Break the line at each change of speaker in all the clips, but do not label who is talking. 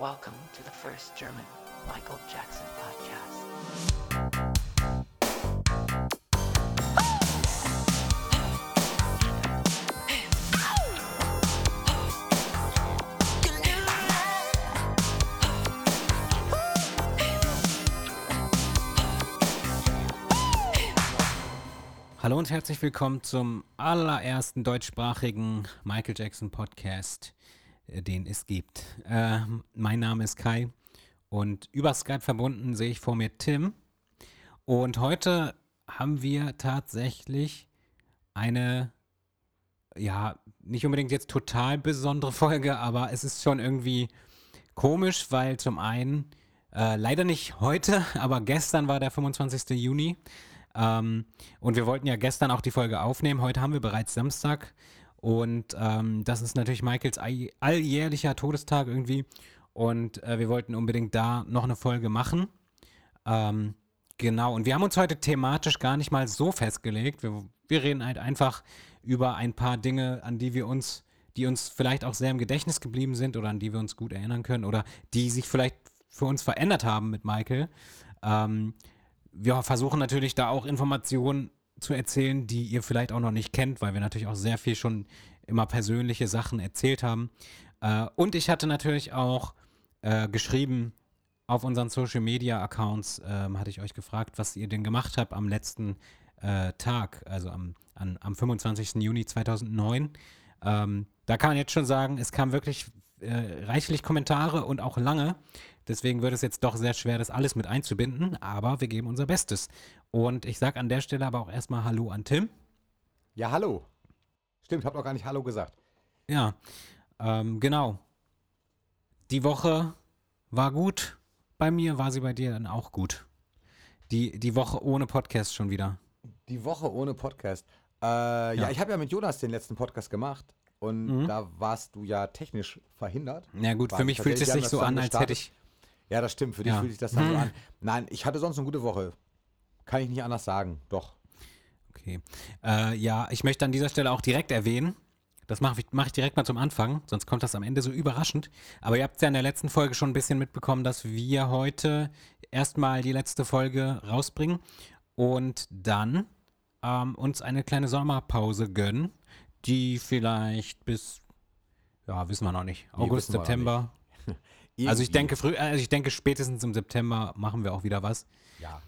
Welcome to the first German Michael Jackson podcast.
Hallo und herzlich willkommen zum allerersten deutschsprachigen Michael Jackson Podcast, den es gibt. Äh, mein Name ist Kai und über Skype verbunden sehe ich vor mir Tim. Und heute haben wir tatsächlich eine, ja, nicht unbedingt jetzt total besondere Folge, aber es ist schon irgendwie komisch, weil zum einen, äh, leider nicht heute, aber gestern war der 25. Juni. Ähm, und wir wollten ja gestern auch die Folge aufnehmen. Heute haben wir bereits Samstag. Und ähm, das ist natürlich Michaels all- alljährlicher Todestag irgendwie. Und äh, wir wollten unbedingt da noch eine Folge machen. Ähm, genau. Und wir haben uns heute thematisch gar nicht mal so festgelegt. Wir, wir reden halt einfach über ein paar Dinge, an die wir uns, die uns vielleicht auch sehr im Gedächtnis geblieben sind oder an die wir uns gut erinnern können oder die sich vielleicht für uns verändert haben mit Michael. Ähm, wir versuchen natürlich da auch Informationen zu erzählen, die ihr vielleicht auch noch nicht kennt, weil wir natürlich auch sehr viel schon immer persönliche Sachen erzählt haben. Äh, und ich hatte natürlich auch äh, geschrieben auf unseren Social Media Accounts, ähm, hatte ich euch gefragt, was ihr denn gemacht habt am letzten äh, Tag, also am, an, am 25. Juni 2009. Ähm, da kann man jetzt schon sagen, es kam wirklich äh, reichlich Kommentare und auch lange. Deswegen wird es jetzt doch sehr schwer, das alles mit einzubinden, aber wir geben unser Bestes. Und ich sage an der Stelle aber auch erstmal Hallo an Tim.
Ja, hallo. Stimmt, hab noch gar nicht Hallo gesagt.
Ja, ähm, genau. Die Woche war gut. Bei mir war sie bei dir dann auch gut. Die, die Woche ohne Podcast schon wieder.
Die Woche ohne Podcast. Äh, ja.
Ja.
ich habe ja mit Jonas den letzten Podcast gemacht und
Mhm.
da warst du ja technisch verhindert.
Na gut,
War
für mich fühlt es sich so an, als hätte ich.
Ja, das stimmt. Für dich
Ja.
fühlt sich das dann so
Hm.
an. Nein, ich hatte sonst eine gute Woche. Kann ich nicht anders sagen. Doch.
Okay. Äh, ja, ich möchte an dieser Stelle auch direkt erwähnen, das mache ich, mach ich direkt mal zum Anfang, sonst kommt das am Ende so überraschend. Aber ihr habt es ja in der letzten Folge schon ein bisschen mitbekommen, dass wir heute erstmal die letzte Folge rausbringen und dann ähm, uns eine kleine Sommerpause gönnen, die vielleicht bis, ja, wissen wir noch nicht, August,
noch
September. Also ich denke früh, also ich denke spätestens im September machen wir auch wieder was.
Ja.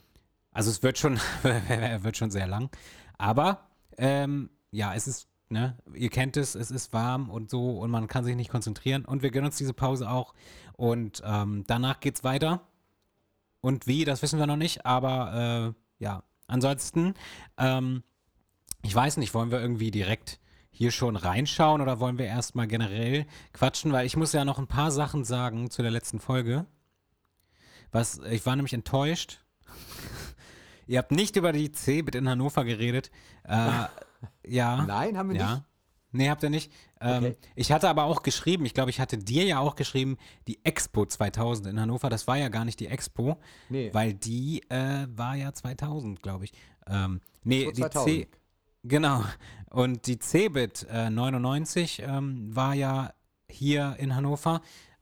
Also es wird schon, wird schon sehr lang. Aber ähm, ja, es ist, ne, ihr kennt es, es ist warm und so und man kann sich nicht konzentrieren. Und wir gönnen uns diese Pause auch. Und ähm, danach geht's weiter. Und wie, das wissen wir noch nicht, aber äh, ja. Ansonsten, ähm, ich weiß nicht, wollen wir irgendwie direkt hier schon reinschauen oder wollen wir erstmal generell quatschen? Weil ich muss ja noch ein paar Sachen sagen zu der letzten Folge. Was, ich war nämlich enttäuscht. Ihr habt nicht über die C-Bit in Hannover geredet. Äh, ja.
Nein, haben wir
ja.
nicht.
Nee, habt ihr nicht. Ähm,
Okay.
Ich hatte aber auch geschrieben, ich glaube, ich hatte dir ja auch geschrieben, die Expo 2000 in Hannover, das war ja gar nicht die Expo,
Nee.
weil die äh, war ja 2000, glaube ich. Ähm, nee,
Expo
die
2000.
C, genau. Und die Cebit äh, 99 ähm, war ja hier in Hannover.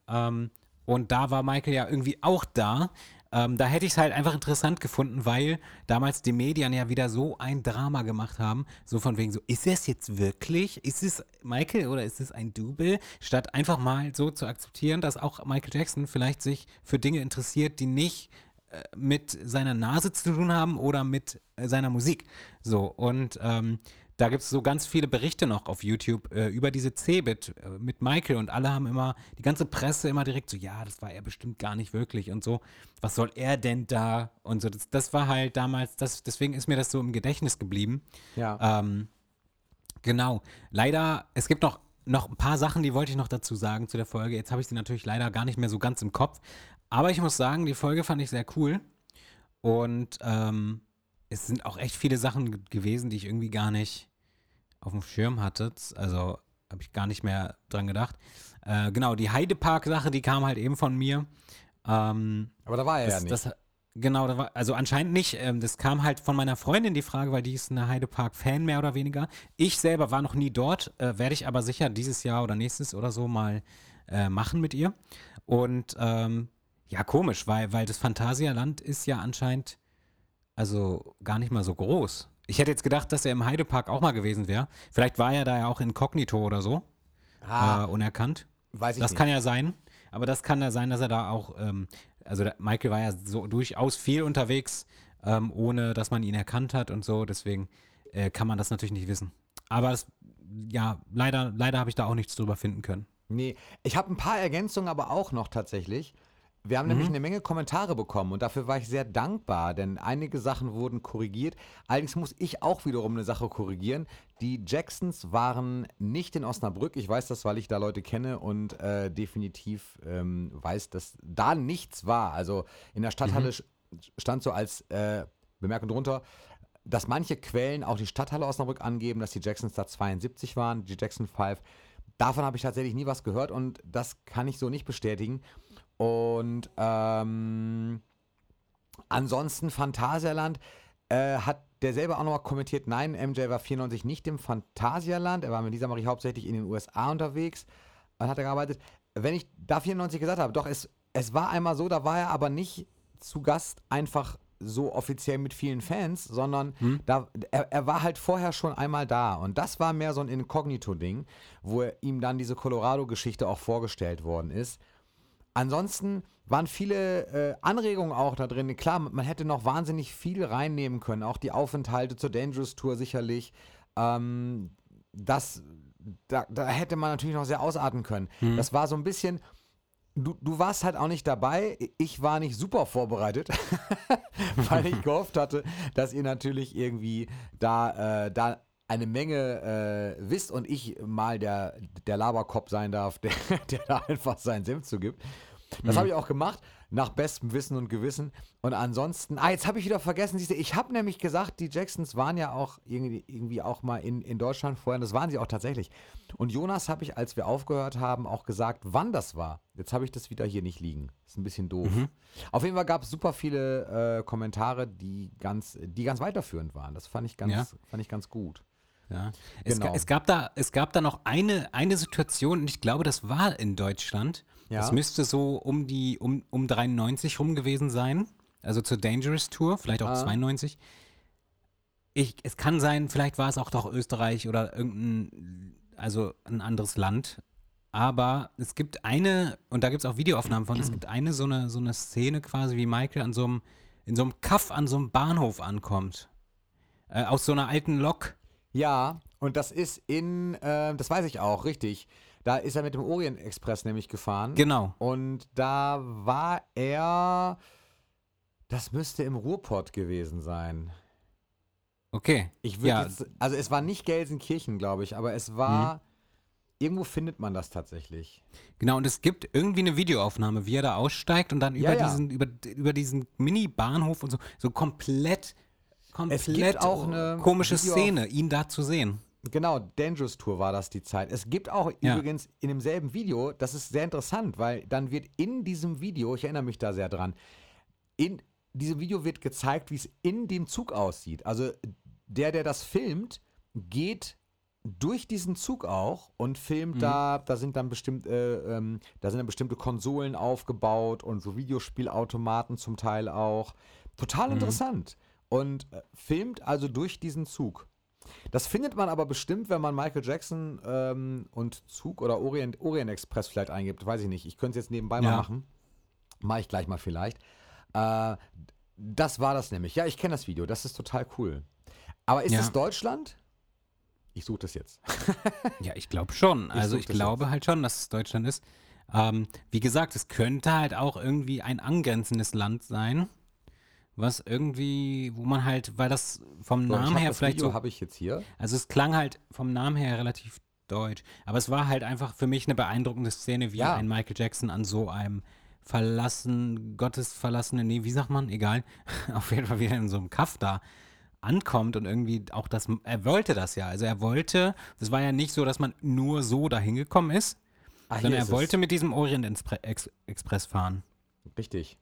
Ähm, und da war Michael ja irgendwie auch da. Ähm, da hätte ich es halt einfach interessant gefunden, weil damals die Medien ja wieder so ein Drama gemacht haben. So von wegen so, ist es jetzt wirklich? Ist es Michael oder ist es ein Double? Statt einfach mal so zu akzeptieren, dass auch Michael Jackson vielleicht sich für Dinge interessiert, die nicht äh, mit seiner Nase zu tun haben oder mit äh, seiner Musik. So, und ähm, da gibt es so ganz viele Berichte noch auf YouTube äh, über diese Cebit äh, mit Michael und alle haben immer, die ganze Presse immer direkt so, ja, das war er bestimmt gar nicht wirklich und so, was soll er denn da und so. Das, das war halt damals, das, deswegen ist mir das so im Gedächtnis geblieben.
Ja.
Ähm, genau. Leider, es gibt noch, noch ein paar Sachen, die wollte ich noch dazu sagen zu der Folge. Jetzt habe ich sie natürlich leider gar nicht mehr so ganz im Kopf. Aber ich muss sagen, die Folge fand ich sehr cool. Und ähm, es sind auch echt viele Sachen ge- gewesen, die ich irgendwie gar nicht auf dem Schirm hatte. Also habe ich gar nicht mehr dran gedacht. Äh, genau, die Heidepark-Sache, die kam halt eben von mir. Ähm,
Aber da war er ja
das,
nicht.
das, Genau, da war, also anscheinend nicht. Ähm, das kam halt von meiner Freundin die Frage, weil die ist eine Heidepark-Fan mehr oder weniger. Ich selber war noch nie dort, äh, werde ich aber sicher dieses Jahr oder nächstes oder so mal äh, machen mit ihr. Und ähm, ja, komisch, weil, weil das Phantasialand ist ja anscheinend also gar nicht mal so groß. Ich hätte jetzt gedacht, dass er im Heidepark auch mal gewesen wäre. Vielleicht war er da ja auch inkognito oder so,
Ah,
äh, unerkannt.
weiß ich
Das
nicht.
kann ja sein. Aber das kann ja sein, dass er da auch, ähm, also der, Michael war ja so durchaus viel unterwegs, ähm, ohne dass man ihn erkannt hat und so. Deswegen äh, kann man das natürlich nicht wissen. Aber es, ja, leider, leider habe ich da auch nichts drüber finden können.
Nee, ich habe ein paar Ergänzungen aber auch noch tatsächlich. Wir haben nämlich eine Menge Kommentare bekommen und dafür war ich sehr dankbar, denn einige Sachen wurden korrigiert. Allerdings muss ich auch wiederum eine Sache korrigieren. Die Jacksons waren nicht in Osnabrück. Ich weiß das, weil ich da Leute kenne und äh, definitiv ähm, weiß, dass da nichts war. Also in der Stadthalle sch- stand so als äh, Bemerkung drunter, dass manche Quellen auch die Stadthalle Osnabrück angeben, dass die Jacksons da 72 waren, die Jackson 5. Davon habe ich tatsächlich nie was gehört und das kann ich so nicht bestätigen. Und ähm, ansonsten Phantasialand äh, hat der selber auch nochmal kommentiert, nein, MJ war 94 nicht im Phantasialand, er war mit Lisa Marie hauptsächlich in den USA unterwegs und hat er gearbeitet. Wenn ich da 94 gesagt habe, doch, es, es war einmal so, da war er aber nicht zu Gast einfach so offiziell mit vielen Fans, sondern da, er, er war halt vorher schon einmal da. Und das war mehr so ein Inkognito-Ding, wo er, ihm dann diese Colorado-Geschichte auch vorgestellt worden ist. Ansonsten waren viele äh, Anregungen auch da drin. Klar, man hätte noch wahnsinnig viel reinnehmen können. Auch die Aufenthalte zur Dangerous Tour sicherlich. Ähm, das, da, da hätte man natürlich noch sehr ausarten können. Das war so ein bisschen. Du, du warst halt auch nicht dabei. Ich war nicht super vorbereitet, weil ich gehofft hatte, dass ihr natürlich irgendwie da, äh, da eine Menge äh, wisst und ich mal der, der Laberkopf sein darf, der, der da einfach seinen Senf zugibt. Das habe ich auch gemacht, nach bestem Wissen und Gewissen. Und ansonsten, ah, jetzt habe ich wieder vergessen, siehst du, ich habe nämlich gesagt, die Jacksons waren ja auch irgendwie, irgendwie auch mal in, in Deutschland vorher, und das waren sie auch tatsächlich. Und Jonas habe ich, als wir aufgehört haben, auch gesagt, wann das war. Jetzt habe ich das wieder hier nicht liegen. Ist ein bisschen doof. Auf jeden Fall gab es super viele äh, Kommentare, die ganz, die ganz weiterführend waren. Das fand ich ganz,
Ja.
fand ich ganz gut.
Ja. Es,
Genau.
es, gab da, es gab da noch eine, eine Situation, und ich glaube, das war in Deutschland.
Ja.
Das müsste so um die um, um 93 rum gewesen sein. Also zur Dangerous Tour, vielleicht auch
Ah.
92. Ich, es kann sein, vielleicht war es auch doch Österreich oder irgendein, also ein anderes Land. Aber es gibt eine, und da gibt es auch Videoaufnahmen von, es gibt eine so eine, so eine Szene quasi, wie Michael an so einem, in so einem Kaff an so einem Bahnhof ankommt. Äh, aus so einer alten Lok.
Ja, und das ist in, äh, das weiß ich auch, richtig. Da ist er mit dem Orient Express nämlich gefahren.
Genau.
Und da war er, das müsste im Ruhrpott gewesen sein.
Okay.
Ich würde
Ja.
jetzt, also es war nicht Gelsenkirchen, glaube ich, aber es war, irgendwo findet man das tatsächlich.
Genau, und es gibt irgendwie eine Videoaufnahme, wie er da aussteigt und dann
Ja,
über
ja.
diesen, über, über diesen Mini-Bahnhof und so, so komplett, komplett
auch eine
komische
Video-
Szene, ihn da zu sehen.
Genau, Dangerous Tour war das die Zeit. Es gibt auch
Ja.
übrigens in demselben Video, das ist sehr interessant, weil dann wird in diesem Video, ich erinnere mich da sehr dran, in diesem Video wird gezeigt, wie es in dem Zug aussieht. Also der, der das filmt, geht durch diesen Zug auch und filmt da, da sind dann bestimmt, äh, ähm, da sind dann bestimmte Konsolen aufgebaut und so Videospielautomaten zum Teil auch. Total interessant. Und äh, filmt also durch diesen Zug. Das findet man aber bestimmt, wenn man Michael Jackson ähm, und Zug oder Orient, Orient Express vielleicht eingibt. Weiß ich nicht. Ich könnte es jetzt nebenbei mal
Ja.
machen. Mache ich gleich mal vielleicht. Äh, das war das nämlich. Ja, ich kenne das Video. Das ist total cool. Aber ist
Ja.
es Deutschland? Ich suche das jetzt.
Ja, ich glaube schon. Also ich
das
glaube halt schon, dass es Deutschland ist. Ähm, wie gesagt, es könnte halt auch irgendwie ein angrenzendes Land sein, was irgendwie, wo man halt, weil das vom
So,
Namen her
das
vielleicht
Video
so
habe ich jetzt hier.
Also es klang halt vom Namen her relativ deutsch. Aber es war halt einfach für mich eine beeindruckende Szene, wie
Ja.
ein Michael Jackson an so einem verlassen, gottesverlassenen, nee, wie sagt man? Egal. Auf jeden Fall wieder in so einem Kaff da ankommt und irgendwie auch das, er wollte das ja. Also er wollte, das war ja nicht so, dass man nur so dahin gekommen ist,
hier
sondern er wollte
es.
mit diesem Orient Expre- Ex Express fahren.
Richtig.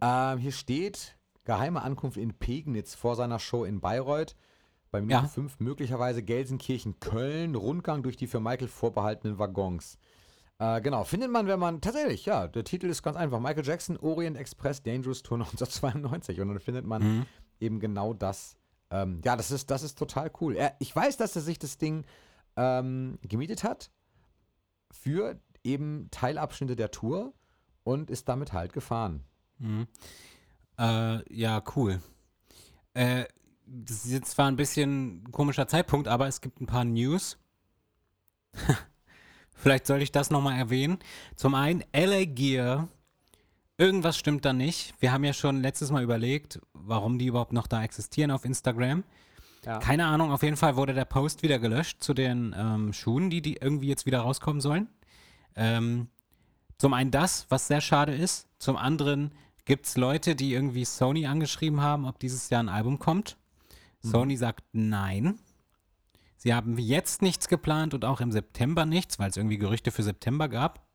Ähm, hier steht geheime Ankunft in Pegnitz vor seiner Show in Bayreuth. Bei Minute
Ja.
5 möglicherweise Gelsenkirchen, Köln, Rundgang durch die für Michael vorbehaltenen Waggons. Äh, genau, findet man, wenn man tatsächlich, ja, der Titel ist ganz einfach. Michael Jackson, Orient Express, Dangerous Tour 1992. Und dann findet man
Mhm.
eben genau das. Ähm, ja, das ist, das ist total cool. Er, ich weiß, dass er sich das Ding ähm, gemietet hat für eben Teilabschnitte der Tour und ist damit halt gefahren.
Mhm. Äh, ja, cool. Äh, das ist jetzt zwar ein bisschen ein komischer Zeitpunkt, aber es gibt ein paar News. Vielleicht sollte ich das nochmal erwähnen. Zum einen, LA Gear. Irgendwas stimmt da nicht. Wir haben ja schon letztes Mal überlegt, warum die überhaupt noch da existieren auf Instagram.
Ja.
Keine Ahnung, auf jeden Fall wurde der Post wieder gelöscht zu den ähm, Schuhen, die, die irgendwie jetzt wieder rauskommen sollen. Ähm, zum einen das, was sehr schade ist. Zum anderen gibt es Leute, die irgendwie Sony angeschrieben haben, ob dieses Jahr ein Album kommt. Sony sagt nein. Sie haben jetzt nichts geplant und auch im September nichts, weil es irgendwie Gerüchte für September gab.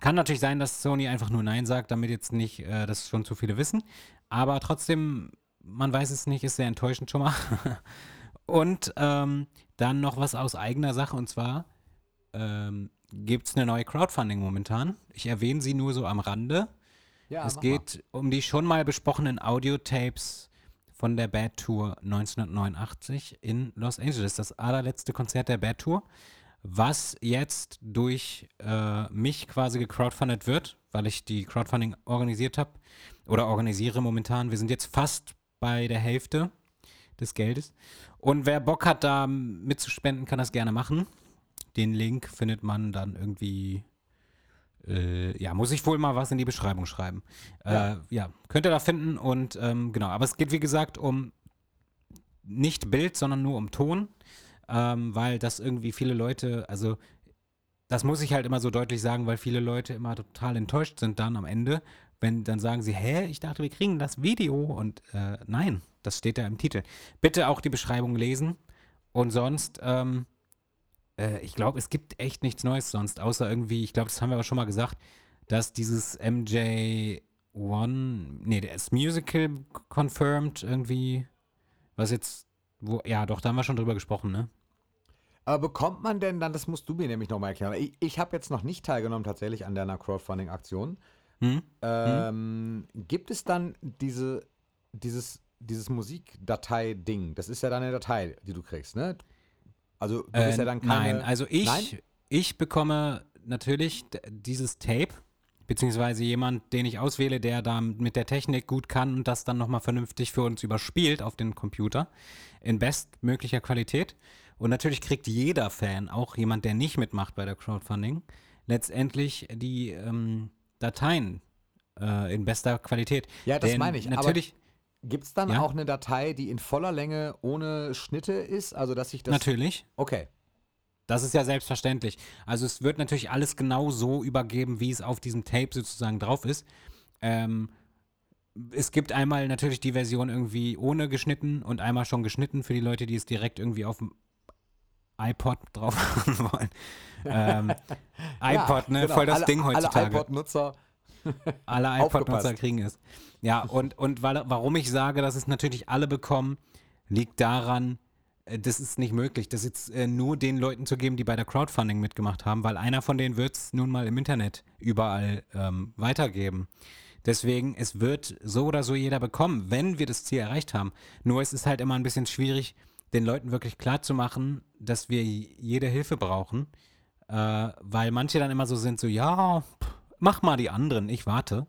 Kann natürlich sein, dass Sony einfach nur Nein sagt, damit jetzt nicht äh, das schon zu viele wissen. Aber trotzdem, man weiß es nicht, ist sehr enttäuschend schon mal. und ähm, dann noch was aus eigener Sache und zwar ähm, gibt es eine neue Crowdfunding momentan. Ich erwähne sie nur so am Rande.
Ja,
es geht um die schon mal besprochenen Audiotapes von der Bad Tour 1989 in Los Angeles. Das allerletzte Konzert der Bad Tour, was jetzt durch äh, mich quasi gecrowdfundet wird, weil ich die Crowdfunding organisiert habe oder organisiere momentan. Wir sind jetzt fast bei der Hälfte des Geldes. Und wer Bock hat, da mitzuspenden, kann das gerne machen. Den Link findet man dann irgendwie äh, ja, muss ich wohl mal was in die Beschreibung schreiben.
Ja.
Äh, ja, könnt ihr da finden und ähm, genau, aber es geht wie gesagt um nicht Bild, sondern nur um Ton, ähm, weil das irgendwie viele Leute, also das muss ich halt immer so deutlich sagen, weil viele Leute immer total enttäuscht sind dann am Ende, wenn dann sagen sie, hä, ich dachte, wir kriegen das Video und äh, nein, das steht da im Titel. Bitte auch die Beschreibung lesen und sonst, ähm, äh, ich glaube, es gibt echt nichts Neues sonst, außer irgendwie, ich glaube, das haben wir auch schon mal gesagt, dass dieses MJ1, nee, der ist Musical confirmed irgendwie, was jetzt, wo, ja, doch, da haben wir schon drüber gesprochen, ne?
Aber bekommt man denn dann, das musst du mir nämlich nochmal erklären. Ich, ich habe jetzt noch nicht teilgenommen tatsächlich an deiner Crowdfunding-Aktion.
Hm?
Ähm, Gibt es dann diese, dieses, dieses Musikdatei-Ding? Das ist ja dann eine Datei, die du kriegst, ne? Also du bist ja dann keine...
Nein, also ich,
Nein?
ich bekomme natürlich dieses Tape, beziehungsweise jemand, den ich auswähle, der da mit der Technik gut kann und das dann nochmal vernünftig für uns überspielt auf den Computer in bestmöglicher Qualität. Und natürlich kriegt jeder Fan, auch jemand, der nicht mitmacht bei der Crowdfunding, letztendlich die ähm, Dateien äh, in bester Qualität.
Ja, das
Denn
meine ich, aber-
Natürlich,
Gibt es dann
Ja?
auch eine Datei, die in voller Länge ohne Schnitte ist? Also dass ich das...
natürlich.
Okay.
Das ist ja selbstverständlich. Also es wird natürlich alles genau so übergeben, wie es auf diesem Tape sozusagen drauf ist. Ähm, es gibt einmal natürlich die Version irgendwie ohne geschnitten und einmal schon geschnitten für die Leute, die es direkt irgendwie auf dem iPod drauf haben wollen. Ähm, iPod, ne?
genau.
Voll das
alle,
Ding heutzutage.
Alle iPod-Nutzer.
Alle
Aufgepasst.
kriegen es. Ja, und, und weil, warum ich sage, dass es natürlich alle bekommen, liegt daran, äh, das ist nicht möglich, das jetzt äh, nur den Leuten zu geben, die bei der Crowdfunding mitgemacht haben, weil einer von denen wird es nun mal im Internet überall ähm, weitergeben. Deswegen, es wird so oder so jeder bekommen, wenn wir das Ziel erreicht haben. Nur es ist halt immer ein bisschen schwierig, den Leuten wirklich klar zu machen, dass wir jede Hilfe brauchen, äh, weil manche dann immer so sind, so, ja, pff, mach mal die anderen, ich warte.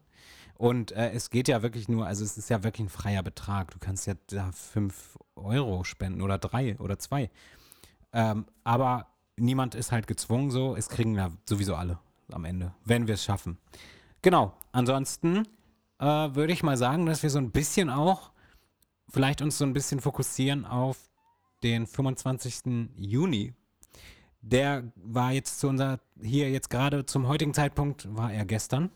Und äh, es geht ja wirklich nur, also es ist ja wirklich ein freier Betrag. Du kannst ja da 5 Euro spenden oder drei oder zwei. Ähm, aber niemand ist halt gezwungen so. Es kriegen ja sowieso alle am Ende, wenn wir es schaffen. Genau. Ansonsten äh, würde ich mal sagen, dass wir so ein bisschen auch vielleicht uns so ein bisschen fokussieren auf den 25. Juni. Der war jetzt zu unser, hier jetzt gerade zum heutigen Zeitpunkt, war er gestern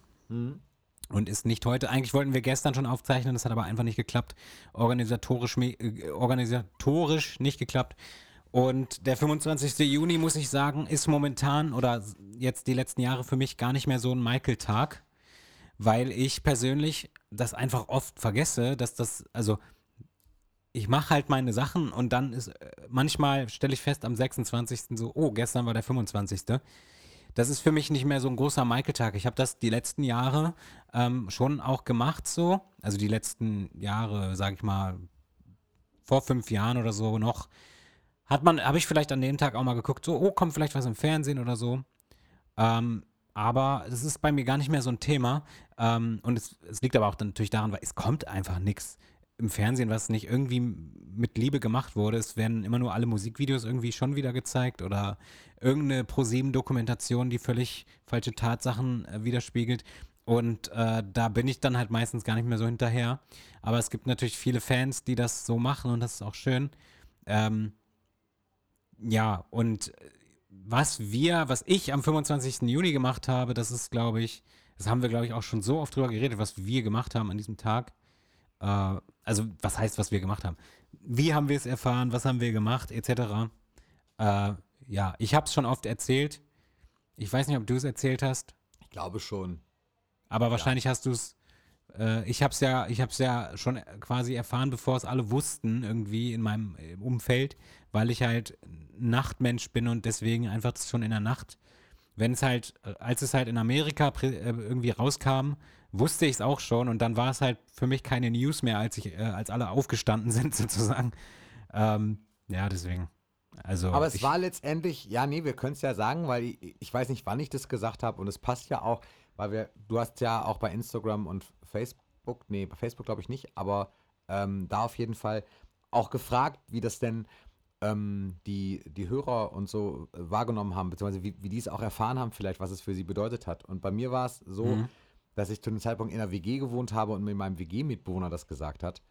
und ist nicht heute. Eigentlich wollten wir gestern schon aufzeichnen, das hat aber einfach nicht geklappt. Organisatorisch, äh, organisatorisch nicht geklappt. Und der 25. Juni, muss ich sagen, ist momentan oder jetzt die letzten Jahre für mich gar nicht mehr so ein Michael-Tag, weil ich persönlich das einfach oft vergesse, dass das, also ich mache halt meine Sachen und dann ist, äh, manchmal stelle ich fest am 26. so, oh, gestern war der 25. das ist für mich nicht mehr so ein großer Michael-Tag. Ich habe das die letzten Jahre ähm, schon auch gemacht so. Also die letzten Jahre, sage ich mal, vor fünf Jahren oder so noch, hat man, habe ich vielleicht an dem Tag auch mal geguckt, so, oh, kommt vielleicht was im Fernsehen oder so. Ähm, aber es ist bei mir gar nicht mehr so ein Thema. Ähm, und es, es liegt aber auch natürlich daran, weil es kommt einfach nichts im Fernsehen, was nicht irgendwie mit Liebe gemacht wurde. Es werden immer nur alle Musikvideos irgendwie schon wieder gezeigt oder irgendeine ProSieben-Dokumentation, die völlig falsche Tatsachen äh, widerspiegelt. Und äh, da bin ich dann halt meistens gar nicht mehr so hinterher. Aber es gibt natürlich viele Fans, die das so machen und das ist auch schön. Ähm, ja, und was wir, was ich am 25. Juni gemacht habe, das ist, glaube ich, das haben wir, glaube ich, auch schon so oft drüber geredet, was wir gemacht haben an diesem Tag. Äh, also, was heißt, was wir gemacht haben? Wie haben wir es erfahren? Was haben wir gemacht? Etc. Äh, ja, ich habe es schon oft erzählt. Ich weiß nicht, ob du es erzählt hast.
Ich glaube schon.
Aber wahrscheinlich hast du es. Äh, ich habe es ja, ich habe es ja schon quasi erfahren, bevor es alle wussten irgendwie in meinem äh, Umfeld, weil ich halt Nachtmensch bin und deswegen einfach schon in der Nacht. Wenn es halt, äh, als es halt in Amerika irgendwie rauskam, wusste ich es auch schon und dann war es halt für mich keine News mehr, als ich, äh, als alle aufgestanden sind sozusagen. Ähm, ja, deswegen. Also
Aber es
ich,
war letztendlich, ja, nee, wir können es ja sagen, weil ich, ich weiß nicht, wann ich das gesagt habe und es passt ja auch, weil wir, du hast ja auch bei Instagram und Facebook, nee, bei Facebook glaube ich nicht, aber ähm, da auf jeden Fall auch gefragt, wie das denn ähm, die, die Hörer und so äh, wahrgenommen haben, beziehungsweise wie, wie die es auch erfahren haben, vielleicht, was es für sie bedeutet hat. Und bei mir war es so,
Mhm.
Dass ich zu dem Zeitpunkt in einer WG gewohnt habe und mir meinem WG-Mitbewohner das gesagt hat.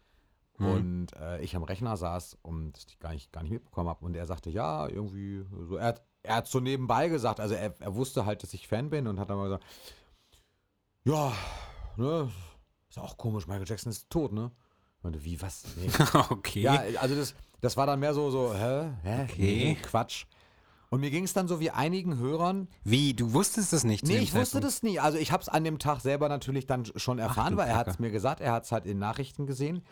Mhm.
Und äh, ich am Rechner saß und das ich gar nicht, gar nicht mitbekommen habe. Und er sagte, ja, irgendwie, so, er hat, er hat so nebenbei gesagt, also er, er wusste halt, dass ich Fan bin und hat dann mal gesagt, ja, ne, ist auch komisch, Michael Jackson ist tot, ne? Ich meinte, wie, was? Nee.
okay.
Ja, also das, das war dann mehr so, so, hä? hä?
Okay.
Nee, Quatsch. Und mir ging es dann so wie einigen Hörern,
Wie, du wusstest es nicht?
Nee, ich wusste das nie. Also ich habe es an dem Tag selber natürlich dann schon erfahren,
du
weil er hat es mir gesagt, er hat es halt in Nachrichten gesehen.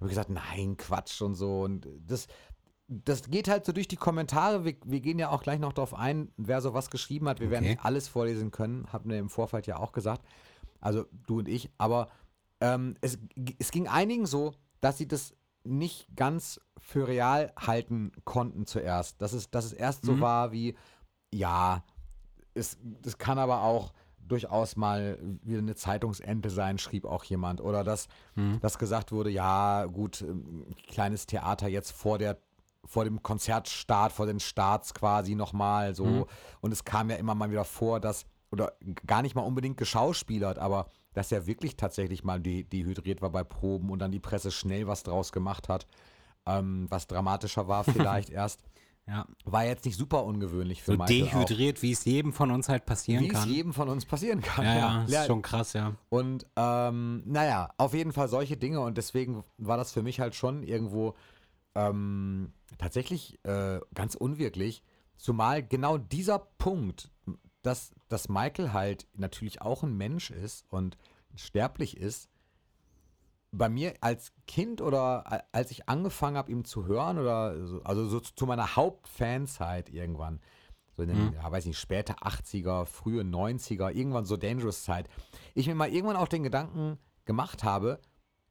Habe gesagt, nein, Quatsch und so. Und das, das geht halt so durch die Kommentare. Wir, wir gehen ja auch gleich noch darauf ein, wer sowas geschrieben hat. Wir werden
Okay.
nicht alles vorlesen können, haben wir im Vorfeld ja auch gesagt. Also du und ich. Aber ähm, es, es ging einigen so, dass sie das nicht ganz für real halten konnten zuerst. Dass es, dass es erst so
Mhm.
war wie, ja, es, das kann aber auch durchaus mal wieder eine Zeitungsente sein, schrieb auch jemand. Oder dass,
Mhm.
dass gesagt wurde, ja, gut, ähm, kleines Theater jetzt vor der vor dem Konzertstart, vor den Starts quasi nochmal so.
Mhm.
Und es kam ja immer mal wieder vor, dass, oder gar nicht mal unbedingt geschauspielert, aber dass er wirklich tatsächlich mal de dehydriert war bei Proben und dann die Presse schnell was draus gemacht hat, ähm, was dramatischer war vielleicht erst.
Ja.
War jetzt nicht super ungewöhnlich für
So
Michael auch.
dehydriert, wie es jedem von uns halt passieren
Wie es
kann.
jedem von uns passieren kann.
Ja, ja,
Ja.
ist schon krass, ja.
Und ähm, naja, auf jeden Fall solche Dinge und deswegen war das für mich halt schon irgendwo ähm, tatsächlich äh, ganz unwirklich. Zumal genau dieser Punkt, dass, dass Michael halt natürlich auch ein Mensch ist und sterblich ist, bei mir als Kind oder als ich angefangen habe, ihm zu hören oder so, also so zu meiner Hauptfanzeit irgendwann, so in den, ja, weiß nicht, späte 80er, frühe 90er, irgendwann so Dangerous Zeit, ich mir mal irgendwann auch den Gedanken gemacht habe,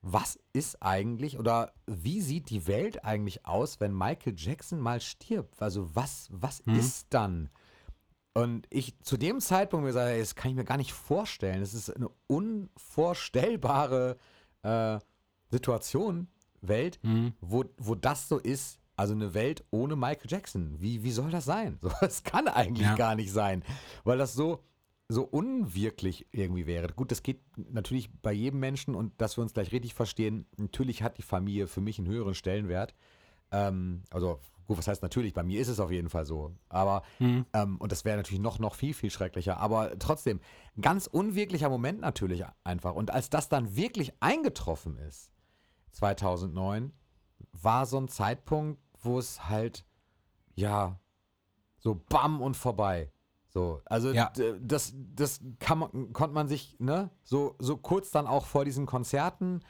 was ist eigentlich oder wie sieht die Welt eigentlich aus, wenn Michael Jackson mal stirbt? Also was, was ist dann? Und ich zu dem Zeitpunkt mir sage, das kann ich mir gar nicht vorstellen. Es ist eine unvorstellbare äh, Situation, Welt, wo, wo das so ist. Also eine Welt ohne Michael Jackson. Wie, wie soll das sein? So, das kann eigentlich
Ja.
gar nicht sein, weil das so, so unwirklich irgendwie wäre. Gut, das geht natürlich bei jedem Menschen und dass wir uns gleich richtig verstehen, natürlich hat die Familie für mich einen höheren Stellenwert. Ähm, also, gut, was heißt natürlich? Bei mir ist es auf jeden Fall so. Aber, ähm, und das wäre natürlich noch, noch viel, viel schrecklicher. Aber trotzdem, ganz unwirklicher Moment natürlich einfach. Und als das dann wirklich eingetroffen ist, 2009, war so ein Zeitpunkt, wo es halt, ja, so bam und vorbei. So, also
Ja.
das, das kann man, konnte man sich, ne, so, so kurz dann auch vor diesen Konzerten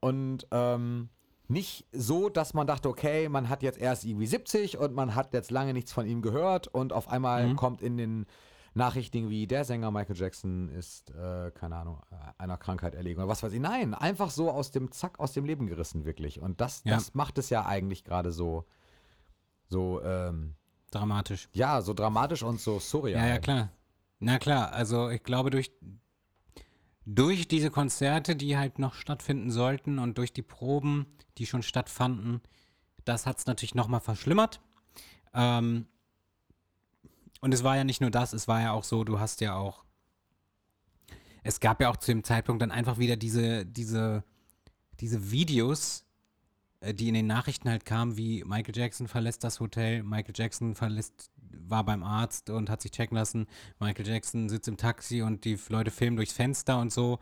und ähm, nicht so, dass man dachte, okay, man hat jetzt erst irgendwie 70 und man hat jetzt lange nichts von ihm gehört und auf einmal kommt in den Nachrichten wie der Sänger Michael Jackson ist, äh, keine Ahnung, äh, einer Krankheit erlegen oder was weiß ich. Nein, einfach so aus dem Zack, aus dem Leben gerissen, wirklich. Und das,
Ja.
das macht es ja eigentlich gerade so, so, ähm,
Dramatisch.
ja, so dramatisch und so surreal.
Ja, ja, klar. Na klar, also ich glaube, durch, durch diese Konzerte, die halt noch stattfinden sollten und durch die Proben, die schon stattfanden, das hat es natürlich nochmal verschlimmert. Ähm, und es war ja nicht nur das, es war ja auch so, du hast ja auch, es gab ja auch zu dem Zeitpunkt dann einfach wieder diese, diese, diese Videos, äh, die in den Nachrichten halt kamen, wie Michael Jackson verlässt das Hotel, Michael Jackson verlässt, war beim Arzt und hat sich checken lassen, Michael Jackson sitzt im Taxi und die Leute filmen durchs Fenster und so.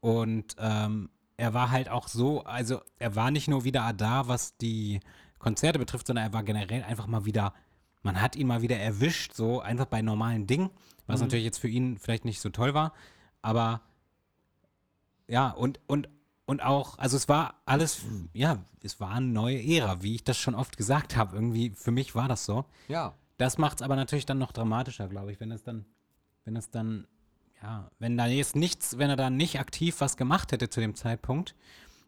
Und ähm, er war halt auch so, also er war nicht nur wieder da, was die Konzerte betrifft, sondern er war generell einfach mal wieder, man hat ihn mal wieder erwischt, so einfach bei normalen Dingen, was natürlich jetzt für ihn vielleicht nicht so toll war, aber ja, und, und, und auch, also es war alles, ja, es war eine neue Ära, wie ich das schon oft gesagt habe. Irgendwie, für mich war das so.
Ja.
Das macht es aber natürlich dann noch dramatischer, glaube ich, wenn es dann, wenn es dann, ja, wenn da jetzt nichts, wenn er da nicht aktiv was gemacht hätte zu dem Zeitpunkt,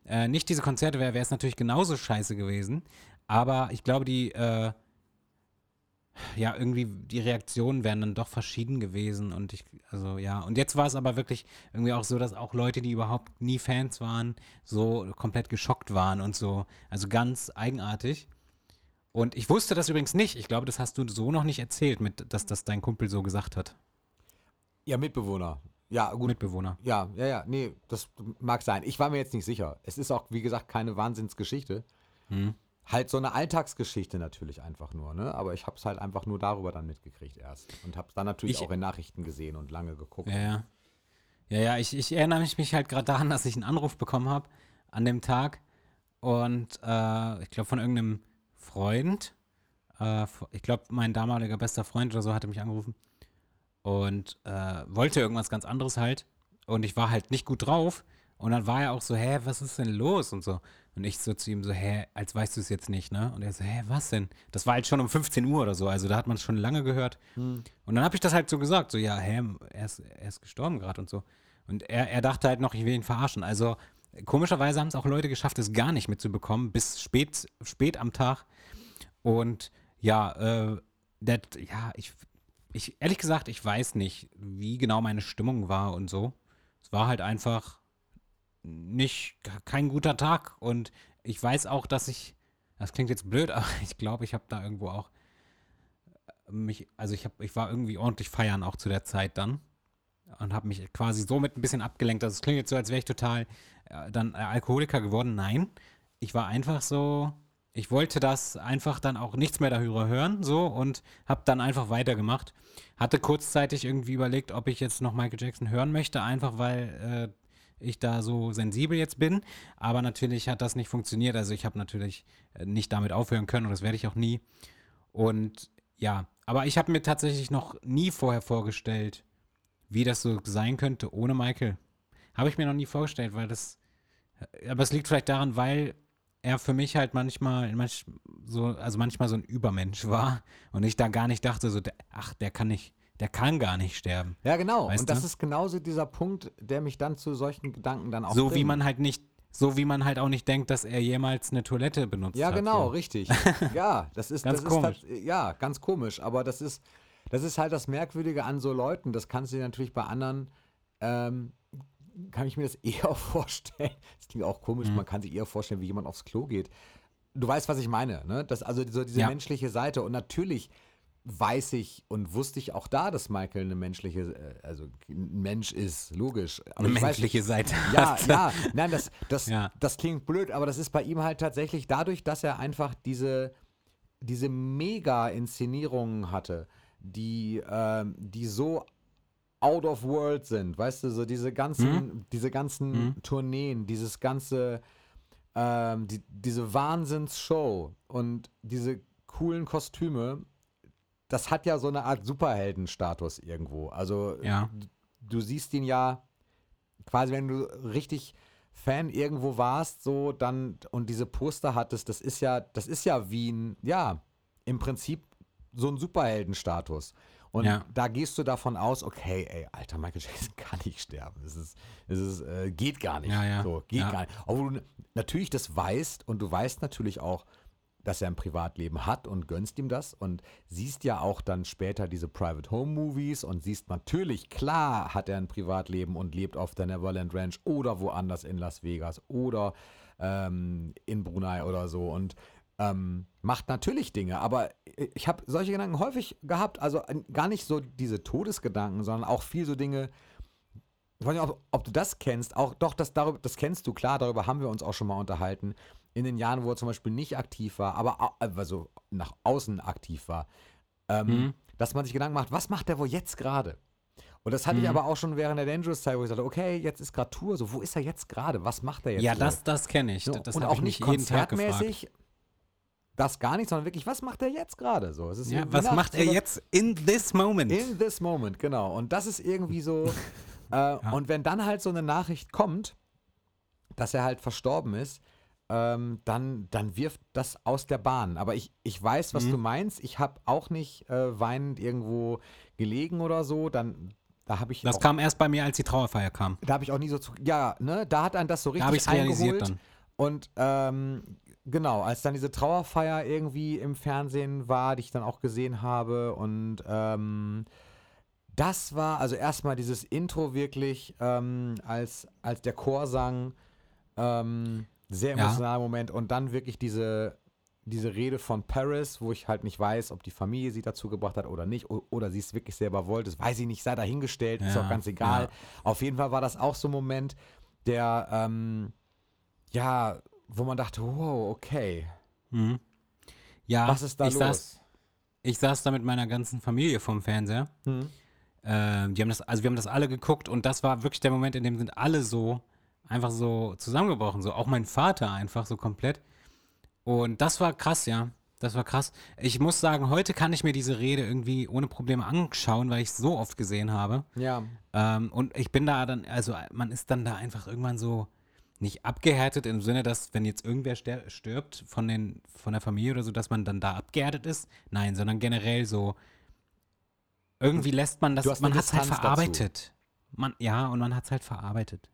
äh, nicht diese Konzerte wäre, wäre es natürlich genauso scheiße gewesen. Aber ich glaube, die, äh, ja, irgendwie die Reaktionen wären dann doch verschieden gewesen und ich, also ja, und jetzt war es aber wirklich irgendwie auch so, dass auch Leute, die überhaupt nie Fans waren, so komplett geschockt waren und so, also ganz eigenartig. Und ich wusste das übrigens nicht. Ich glaube, das hast du so noch nicht erzählt, mit, dass das dein Kumpel so gesagt hat.
Ja, Mitbewohner. Ja, gut.
Mitbewohner.
Ja, ja, ja, nee, das mag sein. Ich war mir jetzt nicht sicher. Es ist auch, wie gesagt, keine Wahnsinnsgeschichte.
Hm.
Halt so eine Alltagsgeschichte natürlich einfach nur, ne? Aber ich habe es halt einfach nur darüber dann mitgekriegt erst. Und habe es dann natürlich
Ich-
auch in Nachrichten gesehen und lange geguckt.
Ja, ja. Ja, ja, ich, ich erinnere mich, mich halt gerade daran, dass ich einen Anruf bekommen habe an dem Tag. Und äh, ich glaube von irgendeinem Freund. Äh, ich glaube, mein damaliger bester Freund oder so hatte mich angerufen. Und äh, wollte irgendwas ganz anderes halt. Und ich war halt nicht gut drauf. Und dann war er auch so, hä, was ist denn los? Und so. Und ich so zu ihm so, hä, als weißt du es jetzt nicht, ne? Und er so, hä, was denn? Das war halt schon um 15 Uhr oder so, also da hat man es schon lange gehört. Und dann habe ich das halt so gesagt, so, ja, hä, er ist, er ist gestorben gerade und so. Und er, er dachte halt noch, ich will ihn verarschen. Also komischerweise haben es auch Leute geschafft, es gar nicht mitzubekommen, bis spät, spät am Tag. Und ja, äh, der, ja, ich, ich, ehrlich gesagt, ich weiß nicht, wie genau meine Stimmung war und so. Es war halt einfach nicht kein guter Tag und ich weiß auch, dass ich das klingt jetzt blöd, aber ich glaube, ich habe da irgendwo auch äh, mich also ich habe ich war irgendwie ordentlich feiern auch zu der Zeit dann und habe mich quasi somit ein bisschen abgelenkt. Also es klingt jetzt so, als wäre ich total äh, dann Alkoholiker geworden. Nein, ich war einfach so ich wollte das einfach dann auch nichts mehr darüber hören, so und habe dann einfach weitergemacht. Hatte kurzzeitig irgendwie überlegt, ob ich jetzt noch Michael Jackson hören möchte, einfach weil äh, ich da so sensibel jetzt bin. Aber natürlich hat das nicht funktioniert. Also ich habe natürlich äh, nicht damit aufhören können und das werde ich auch nie. Und ja, aber ich habe mir tatsächlich noch nie vorher vorgestellt, wie das so sein könnte ohne Michael. Habe ich mir noch nie vorgestellt, weil das. Aber es liegt vielleicht daran, weil er für mich halt manchmal, manch, so, also manchmal so ein Übermensch war und ich da gar nicht dachte, so, ach, der kann nicht, der kann gar nicht sterben.
Ja, genau.
Weißt
und das
du?
ist genauso dieser Punkt, der mich dann zu solchen Gedanken dann auch
so wie
bringt.
man halt nicht, so wie man halt auch nicht denkt, dass er jemals eine Toilette benutzt
Ja,
hat.
genau,
so.
richtig. Ja, das ist
Ganz
das
komisch.
Ist, tats- ja, ganz komisch. Aber das ist, das ist halt das Merkwürdige an so Leuten. Das kannst du dir natürlich bei anderen, ähm, kann ich mir das eher vorstellen. Das klingt auch komisch,
Mhm.
man kann sich eher vorstellen, wie jemand aufs Klo geht. Du weißt, was ich meine, ne? Das, also so diese
Ja.
menschliche Seite. Und natürlich weiß ich und wusste ich auch da, dass Michael eine menschliche, äh, also ein Mensch ist, logisch. Aber
Eine
ich weiß-
menschliche Seite.
ja, ja, nein, das, das,
Ja.
das klingt blöd, aber das ist bei ihm halt tatsächlich dadurch, dass er einfach diese, diese Mega-Inszenierungen hatte, die, ähm, die so out of world sind, weißt du, so diese ganzen, diese ganzen Tourneen, dieses ganze, ähm, die, diese Wahnsinnsshow und diese coolen Kostüme, das hat ja so eine Art Superheldenstatus irgendwo. Also
Ja.
du, du siehst ihn ja quasi, wenn du richtig Fan irgendwo warst, so dann und diese Poster hattest, das ist ja, das ist ja wie ein, ja, im Prinzip so ein Superheldenstatus. Und
Ja.
da gehst du davon aus, okay, ey, alter, Michael Jackson kann nicht sterben. Es ist, es ist, äh, geht gar nicht.
Ja, ja.
So, geht gar nicht. Obwohl du natürlich das weißt und du weißt natürlich auch, dass er ein Privatleben hat und gönnst ihm das und siehst ja auch dann später diese Private Home Movies und siehst natürlich, klar hat er ein Privatleben und lebt auf der Neverland Ranch oder woanders in Las Vegas oder ähm, in Brunei oder so und ähm, macht natürlich Dinge, aber ich habe solche Gedanken häufig gehabt, also äh, gar nicht so diese Todesgedanken, sondern auch viel so Dinge, ich weiß nicht, ob, ob du das kennst, auch doch, das, darüber, das kennst du, klar, darüber haben wir uns auch schon mal unterhalten, in den Jahren, wo er zum Beispiel nicht aktiv war, aber au- also nach außen aktiv war, ähm,
Mhm.
dass man sich Gedanken macht, was macht der wohl jetzt gerade? Und das hatte ich
Mhm.
aber auch schon während der Dangerous Zeit, wo ich sagte, okay, jetzt ist gerade Tour, so, wo ist er jetzt gerade? Was macht er jetzt?
Ja,
wohl?
das, das kenne ich.
So,
Das
und auch
ich
nicht
jeden Tag gefragt.
Das gar nicht, sondern wirklich, was macht er jetzt gerade? So, es ist
Ja, was
nachts
macht er jetzt in this moment?
In this moment, genau. Und das ist irgendwie so. äh, Und wenn dann halt so eine Nachricht kommt, dass er halt verstorben ist, ähm, dann, dann wirft das aus der Bahn. Aber ich, ich weiß, was
Mhm.
du meinst. Ich habe auch nicht äh, weinend irgendwo gelegen oder so. Dann, da habe ich
das
auch,
kam erst bei mir, als die Trauerfeier kam.
da habe ich auch nie so zu. Ja, ne, da hat einen das so
Da habe
richtig
ich es realisiert
eingeholt.
dann.
Und ähm, genau, als dann diese Trauerfeier irgendwie im Fernsehen war, die ich dann auch gesehen habe und ähm, das war also erstmal dieses Intro wirklich, ähm, als, als der Chor sang, ähm, sehr
Ja.
emotionaler Moment und dann wirklich diese, diese Rede von Paris, wo ich halt nicht weiß, ob die Familie sie dazu gebracht hat oder nicht o- oder sie es wirklich selber wollte, das weiß ich nicht, sei dahingestellt, ist
Ja,
auch ganz egal.
ja.
Auf jeden Fall war das auch so ein Moment, der, ähm, ja, wo man dachte, wow, okay,
Mhm. Ja,
was ist da
ich
los?
Saß, ich saß da mit meiner ganzen Familie vorm Fernseher.
Hm.
Ähm, die haben das, also wir haben das alle geguckt und das war wirklich der Moment, in dem sind alle so einfach so zusammengebrochen, so auch mein Vater einfach so komplett. Und das war krass, ja. Das war krass. Ich muss sagen, heute kann ich mir diese Rede irgendwie ohne Probleme anschauen, weil ich es so oft gesehen habe.
Ja,
Ähm, und ich bin da dann, also man ist dann da einfach irgendwann so nicht abgehärtet im Sinne, dass wenn jetzt irgendwer stirbt von, den, von der Familie oder so, dass man dann da abgehärtet ist. Nein, sondern generell so, irgendwie lässt man das, man hat es halt verarbeitet. Man, ja, und man hat es halt verarbeitet.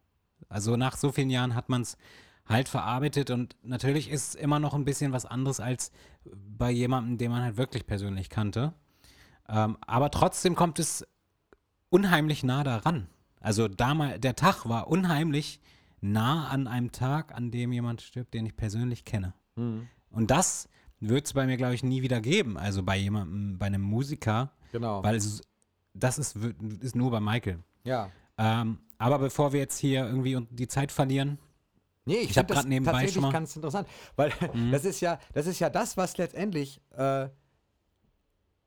Also nach so vielen Jahren hat man es halt verarbeitet und natürlich ist es immer noch ein bisschen was anderes als bei jemandem, den man halt wirklich persönlich kannte. Ähm, aber trotzdem kommt es unheimlich nah daran. Also damals, der Tag war unheimlich nah an einem Tag, an dem jemand stirbt, den ich persönlich kenne.
hm.
Und das wird es bei mir, glaube ich, nie wieder geben. Also bei jemandem, bei einem Musiker,
genau.
weil es, das ist, ist nur bei Michael.
ja.
Ähm, aber bevor wir jetzt hier irgendwie und- die Zeit verlieren,
Nee, ich,
Ich hab
finde
grad
das
nebenbei
tatsächlich
schon mal-
ganz interessant, weil
Mhm.
das ist ja, das ist ja das, was letztendlich äh,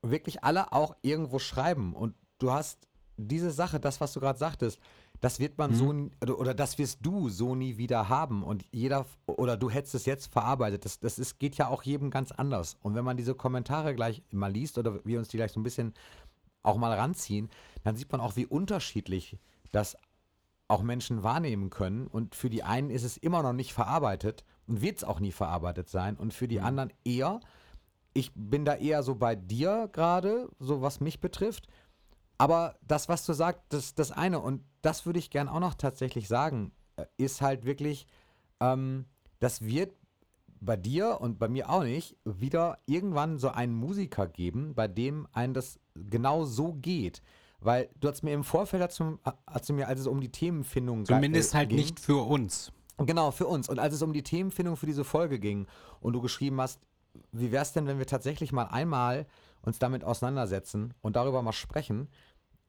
wirklich alle auch irgendwo schreiben. Und du hast diese Sache, das, was du gerade sagtest, das wird man
Mhm.
so n- oder, oder das wirst du so nie wieder haben. Und jeder oder du hättest es jetzt verarbeitet. Das, das ist, geht ja auch jedem ganz anders. Und wenn man diese Kommentare gleich mal liest oder wir uns die gleich so ein bisschen auch mal ranziehen, dann sieht man auch, wie unterschiedlich das auch Menschen wahrnehmen können. Und für die einen ist es immer noch nicht verarbeitet und wird es auch nie verarbeitet sein. Und für die anderen eher. Ich bin da eher so bei dir gerade, so was mich betrifft. Aber das, was du sagst, das das eine. Und das würde ich gern auch noch tatsächlich sagen, äh, ist halt wirklich, ähm, das wird bei dir und bei mir auch nicht wieder irgendwann so einen Musiker geben, bei dem einen das genau so geht. Weil du hast mir im Vorfeld, hast du, hast du mir, als es um die Themenfindung ga-
zumindest
äh,
halt
ging,
nicht für uns.
Genau, für uns. Und als es um die Themenfindung für diese Folge ging und du geschrieben hast, wie wäre es denn, wenn wir tatsächlich mal einmal uns damit auseinandersetzen und darüber mal sprechen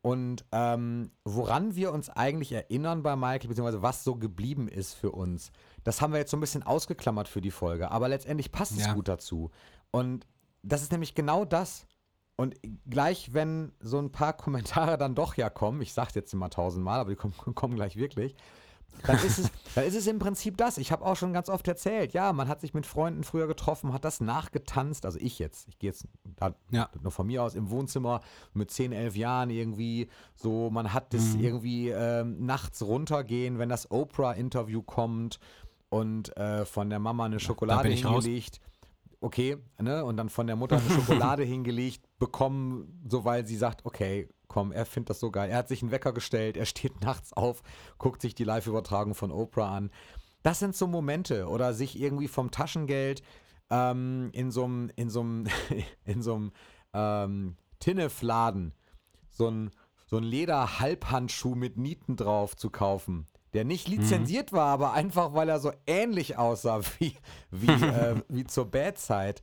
und ähm, woran wir uns eigentlich erinnern bei Michael, beziehungsweise was so geblieben ist für uns. Das haben wir jetzt so ein bisschen ausgeklammert für die Folge, aber letztendlich passt es
Ja.
gut dazu. Und das ist nämlich genau das. Und gleich, wenn so ein paar Kommentare dann doch ja kommen, ich sag's jetzt immer tausendmal, aber die kommen, kommen gleich wirklich, dann ist es, dann ist es im Prinzip das. Ich habe auch schon ganz oft erzählt, ja, man hat sich mit Freunden früher getroffen, hat das nachgetanzt, also ich jetzt, ich gehe jetzt da,
Ja.
nur von mir aus im Wohnzimmer mit 10, 11 Jahren irgendwie, so, man hat das
Mhm.
irgendwie ähm, nachts runtergehen, wenn das Oprah-Interview kommt und äh, von der Mama eine Schokolade
bin ich raus.
hingelegt okay, ne, und dann von der Mutter eine Schokolade hingelegt bekommen, so weil sie sagt, okay, komm, er findet das so geil. Er hat sich einen Wecker gestellt, er steht nachts auf, guckt sich die Live-Übertragung von Oprah an. Das sind so Momente oder sich irgendwie vom Taschengeld ähm, in so einem in so einem in so einem ähm, Tinnefladen so ein so ein Leder-Halbhandschuh mit Nieten drauf zu kaufen, der nicht lizenziert war, aber einfach weil er so ähnlich aussah wie wie äh, wie zur Bad-Zeit.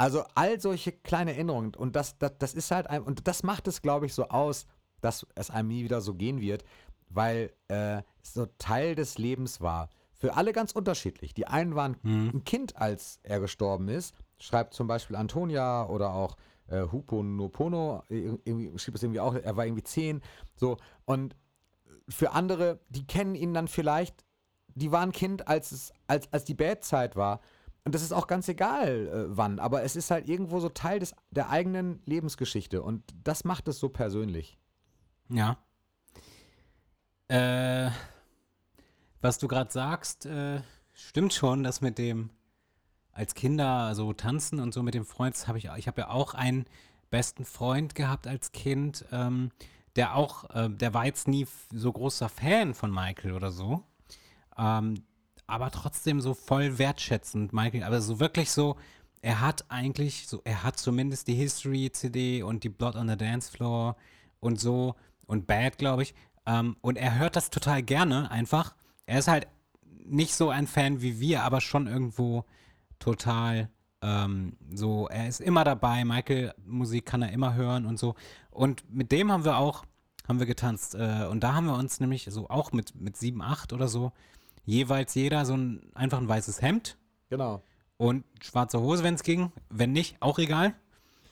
Also all solche kleine Erinnerungen und das, das, das ist halt ein, und das macht es, glaube ich, so aus, dass es einem nie wieder so gehen wird, weil äh, es so Teil des Lebens war. Für alle ganz unterschiedlich. Die einen waren ein Kind, als er gestorben ist, schreibt zum Beispiel Antonia oder auch äh, Hupo Nopono, irgendwie, schrieb es irgendwie auch, er war irgendwie zehn, so. Und für andere, die kennen ihn dann vielleicht, die waren Kind, als, es, als, als die Bad-Zeit war. Und das ist auch ganz egal, äh, wann, aber es ist halt irgendwo so Teil des, der eigenen Lebensgeschichte und das macht es so persönlich.
Ja. Äh, was du gerade sagst, äh, stimmt schon, das mit dem als Kinder so tanzen und so mit dem Freund, das hab ich, ich habe ja auch einen besten Freund gehabt als Kind, ähm, der auch, äh, der war jetzt nie so großer Fan von Michael oder so, ähm, aber trotzdem so voll wertschätzend, Michael, aber so wirklich so, er hat eigentlich so, er hat zumindest die History-CD und die Blood on the Dance Floor und so und Bad, glaube ich. Ähm, und er hört das total gerne einfach. Er ist halt nicht so ein Fan wie wir, aber schon irgendwo total ähm, so, er ist immer dabei, Michael Musik kann er immer hören und so. Und mit dem haben wir auch, haben wir getanzt. Äh, und da haben wir uns nämlich so auch mit, mit sieben, acht oder so, jeweils jeder so ein, einfach ein weißes Hemd
Genau.
und schwarze Hose, wenn es ging. Wenn nicht, auch egal.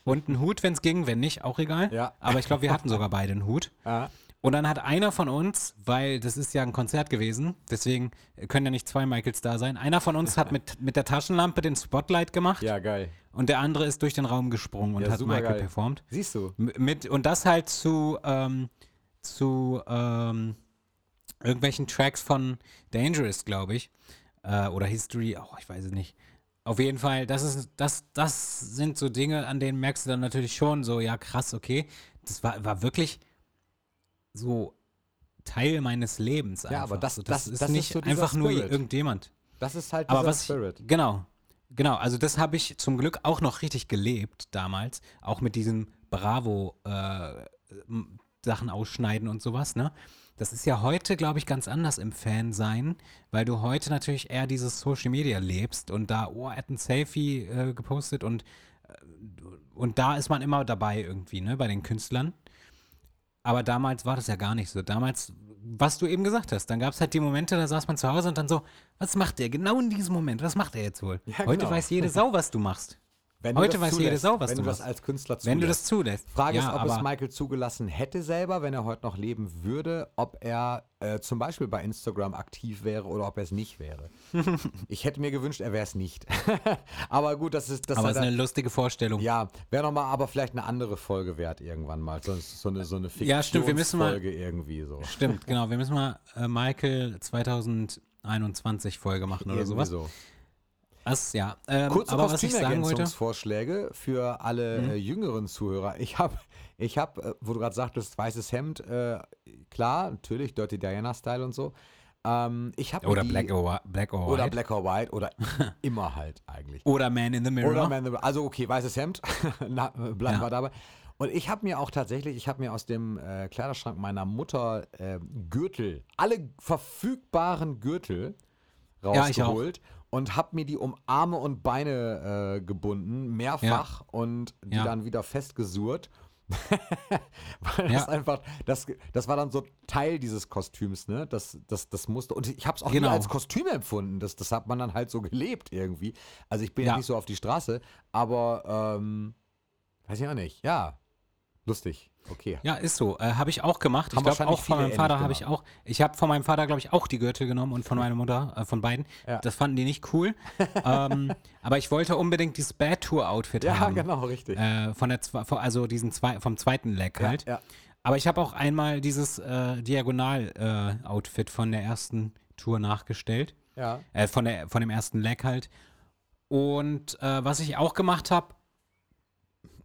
Und ein Hut, wenn es ging. Wenn nicht, auch egal.
Ja.
Aber ich glaube, wir hatten sogar beide einen Hut.
Ja.
Und dann hat einer von uns, weil das ist ja ein Konzert gewesen, deswegen können ja nicht zwei Michaels da sein. Einer von uns hat mit, mit der Taschenlampe den Spotlight gemacht
Ja, geil.
und der andere ist durch den Raum gesprungen und
Ja,
hat Michael
supergeil.
performt.
Siehst du?
M- Mit, und das halt zu, ähm, zu ähm, irgendwelchen Tracks von Dangerous, glaube ich. Äh, oder History, oh, ich weiß es nicht. Auf jeden Fall, das, ist, das, das sind so Dinge, an denen merkst du dann natürlich schon so, ja krass, okay. Das war, war wirklich so Teil meines Lebens. Einfach.
Ja, aber das-
so,
das-
ist
das ist
nicht
so dieser
einfach nur
Spirit.
irgendjemand.
Das ist halt
Aber was
Spirit.
ich, genau, genau, also das habe ich zum Glück auch noch richtig gelebt damals, auch mit diesem Bravo äh, Sachen ausschneiden und sowas, ne? Das ist ja heute, glaube ich, ganz anders im Fan sein, weil du heute natürlich eher dieses Social Media lebst und da, oh, er hat ein Selfie äh, gepostet und, äh, und da ist man immer dabei irgendwie, ne, bei den Künstlern. Aber damals war das ja gar nicht so. Damals, was du eben gesagt hast, dann gab es halt die Momente, da saß man zu Hause und dann so, was macht der genau in diesem Moment? Was macht er jetzt wohl?
Ja,
Heute
genau.
weiß jede Sau, was du machst.
Wenn
Heute weiß jede
zulässt,
Sau, was
wenn
du
das als Künstler zulässt.
Wenn du das zulässt.
Frage
ja,
ist, ob es Michael zugelassen hätte selber, wenn er heute noch leben würde, ob er äh, zum Beispiel bei Instagram aktiv wäre oder ob er es nicht wäre. ich hätte mir gewünscht, er wäre es nicht. aber gut, das ist das
aber
ist
es ist eine lustige Vorstellung.
ja, wäre nochmal aber vielleicht eine andere Folge wert irgendwann mal. So, so eine, so eine
Ja, stimmt, wir müssen mal-
Folge irgendwie so.
Stimmt, genau. Wir müssen mal äh, Michael 2021 Folge machen oder
Irgendwie
sowas.
so.
Das, ja. Ähm,
Kurze
aber
Kostümergänzungsvorschläge für alle
Mhm.
äh, jüngeren Zuhörer. Ich habe, ich hab, äh, wo du gerade sagtest, weißes Hemd, äh, klar, natürlich, Dirty Diana-Style und so. Ähm, ich habe
oder
die,
Black or, Black or
oder
White.
Black or White oder immer halt eigentlich.
Oder Man in the Mirror.
Oder Man, in the- also okay, weißes Hemd, Na, bleiben
Ja.
wir dabei. Und ich habe mir auch tatsächlich, ich habe mir aus dem äh, Kleiderschrank meiner Mutter äh, Gürtel, alle verfügbaren Gürtel
Ja,
rausgeholt und habe mir die um Arme und Beine äh, gebunden, mehrfach und die
Ja.
dann wieder festgesurrt. Weil
Ja.
das einfach, das, das war dann so Teil dieses Kostüms, ne? Das, das, das musste. Und ich habe es auch
Genau.
nie als Kostüm empfunden. Das, das hat man dann halt so gelebt irgendwie. Also ich bin ja
Ja.
nicht so auf die Straße, aber ähm, weiß ich auch nicht. Ja. Lustig. Okay.
Ja, ist so. Äh, habe ich auch gemacht.
Haben
ich glaube auch von meinem Vater habe ich auch. Ich habe von meinem Vater, glaube ich, auch die Gürtel genommen und von meiner Mutter, äh, von beiden.
Ja.
Das fanden die nicht cool. ähm, aber ich wollte unbedingt dieses Bad Tour Outfit
Ja,
haben.
genau, richtig.
Äh, von der, von- also diesen zwei, vom zweiten Leg halt.
Ja, ja.
Aber ich habe auch einmal dieses äh, Diagonal-Outfit von der ersten Tour nachgestellt.
ja.
Äh, von, der, von dem ersten Leg halt. Und äh, was ich auch gemacht habe,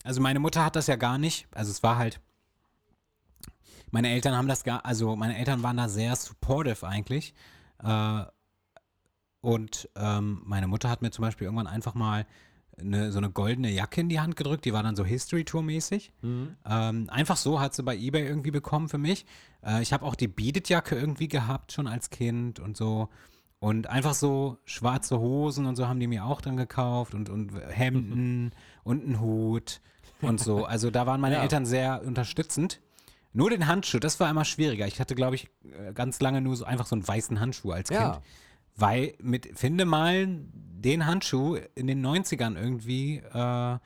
also meine Mutter hat das ja gar nicht. Also es war halt, meine Eltern haben das gar, also meine Eltern waren da sehr supportive eigentlich. Äh, und ähm, meine Mutter hat mir zum Beispiel irgendwann einfach mal eine, so eine goldene Jacke in die Hand gedrückt, die war dann so History Tour mäßig.
Mhm.
Ähm, einfach so hat sie bei eBay irgendwie bekommen für mich. Äh, ich habe auch die Beat It Jacke irgendwie gehabt schon als Kind und so. Und einfach so schwarze Hosen und so haben die mir auch dann gekauft und, und Hemden und einen Hut und so. Also da waren meine
Ja.
Eltern sehr unterstützend. Nur den Handschuh, das war immer schwieriger. Ich hatte, glaube ich, äh, ganz lange nur so einfach so einen weißen Handschuh als
Ja.
Kind. Weil mit, finde mal den Handschuh in den 90ern irgendwie, äh,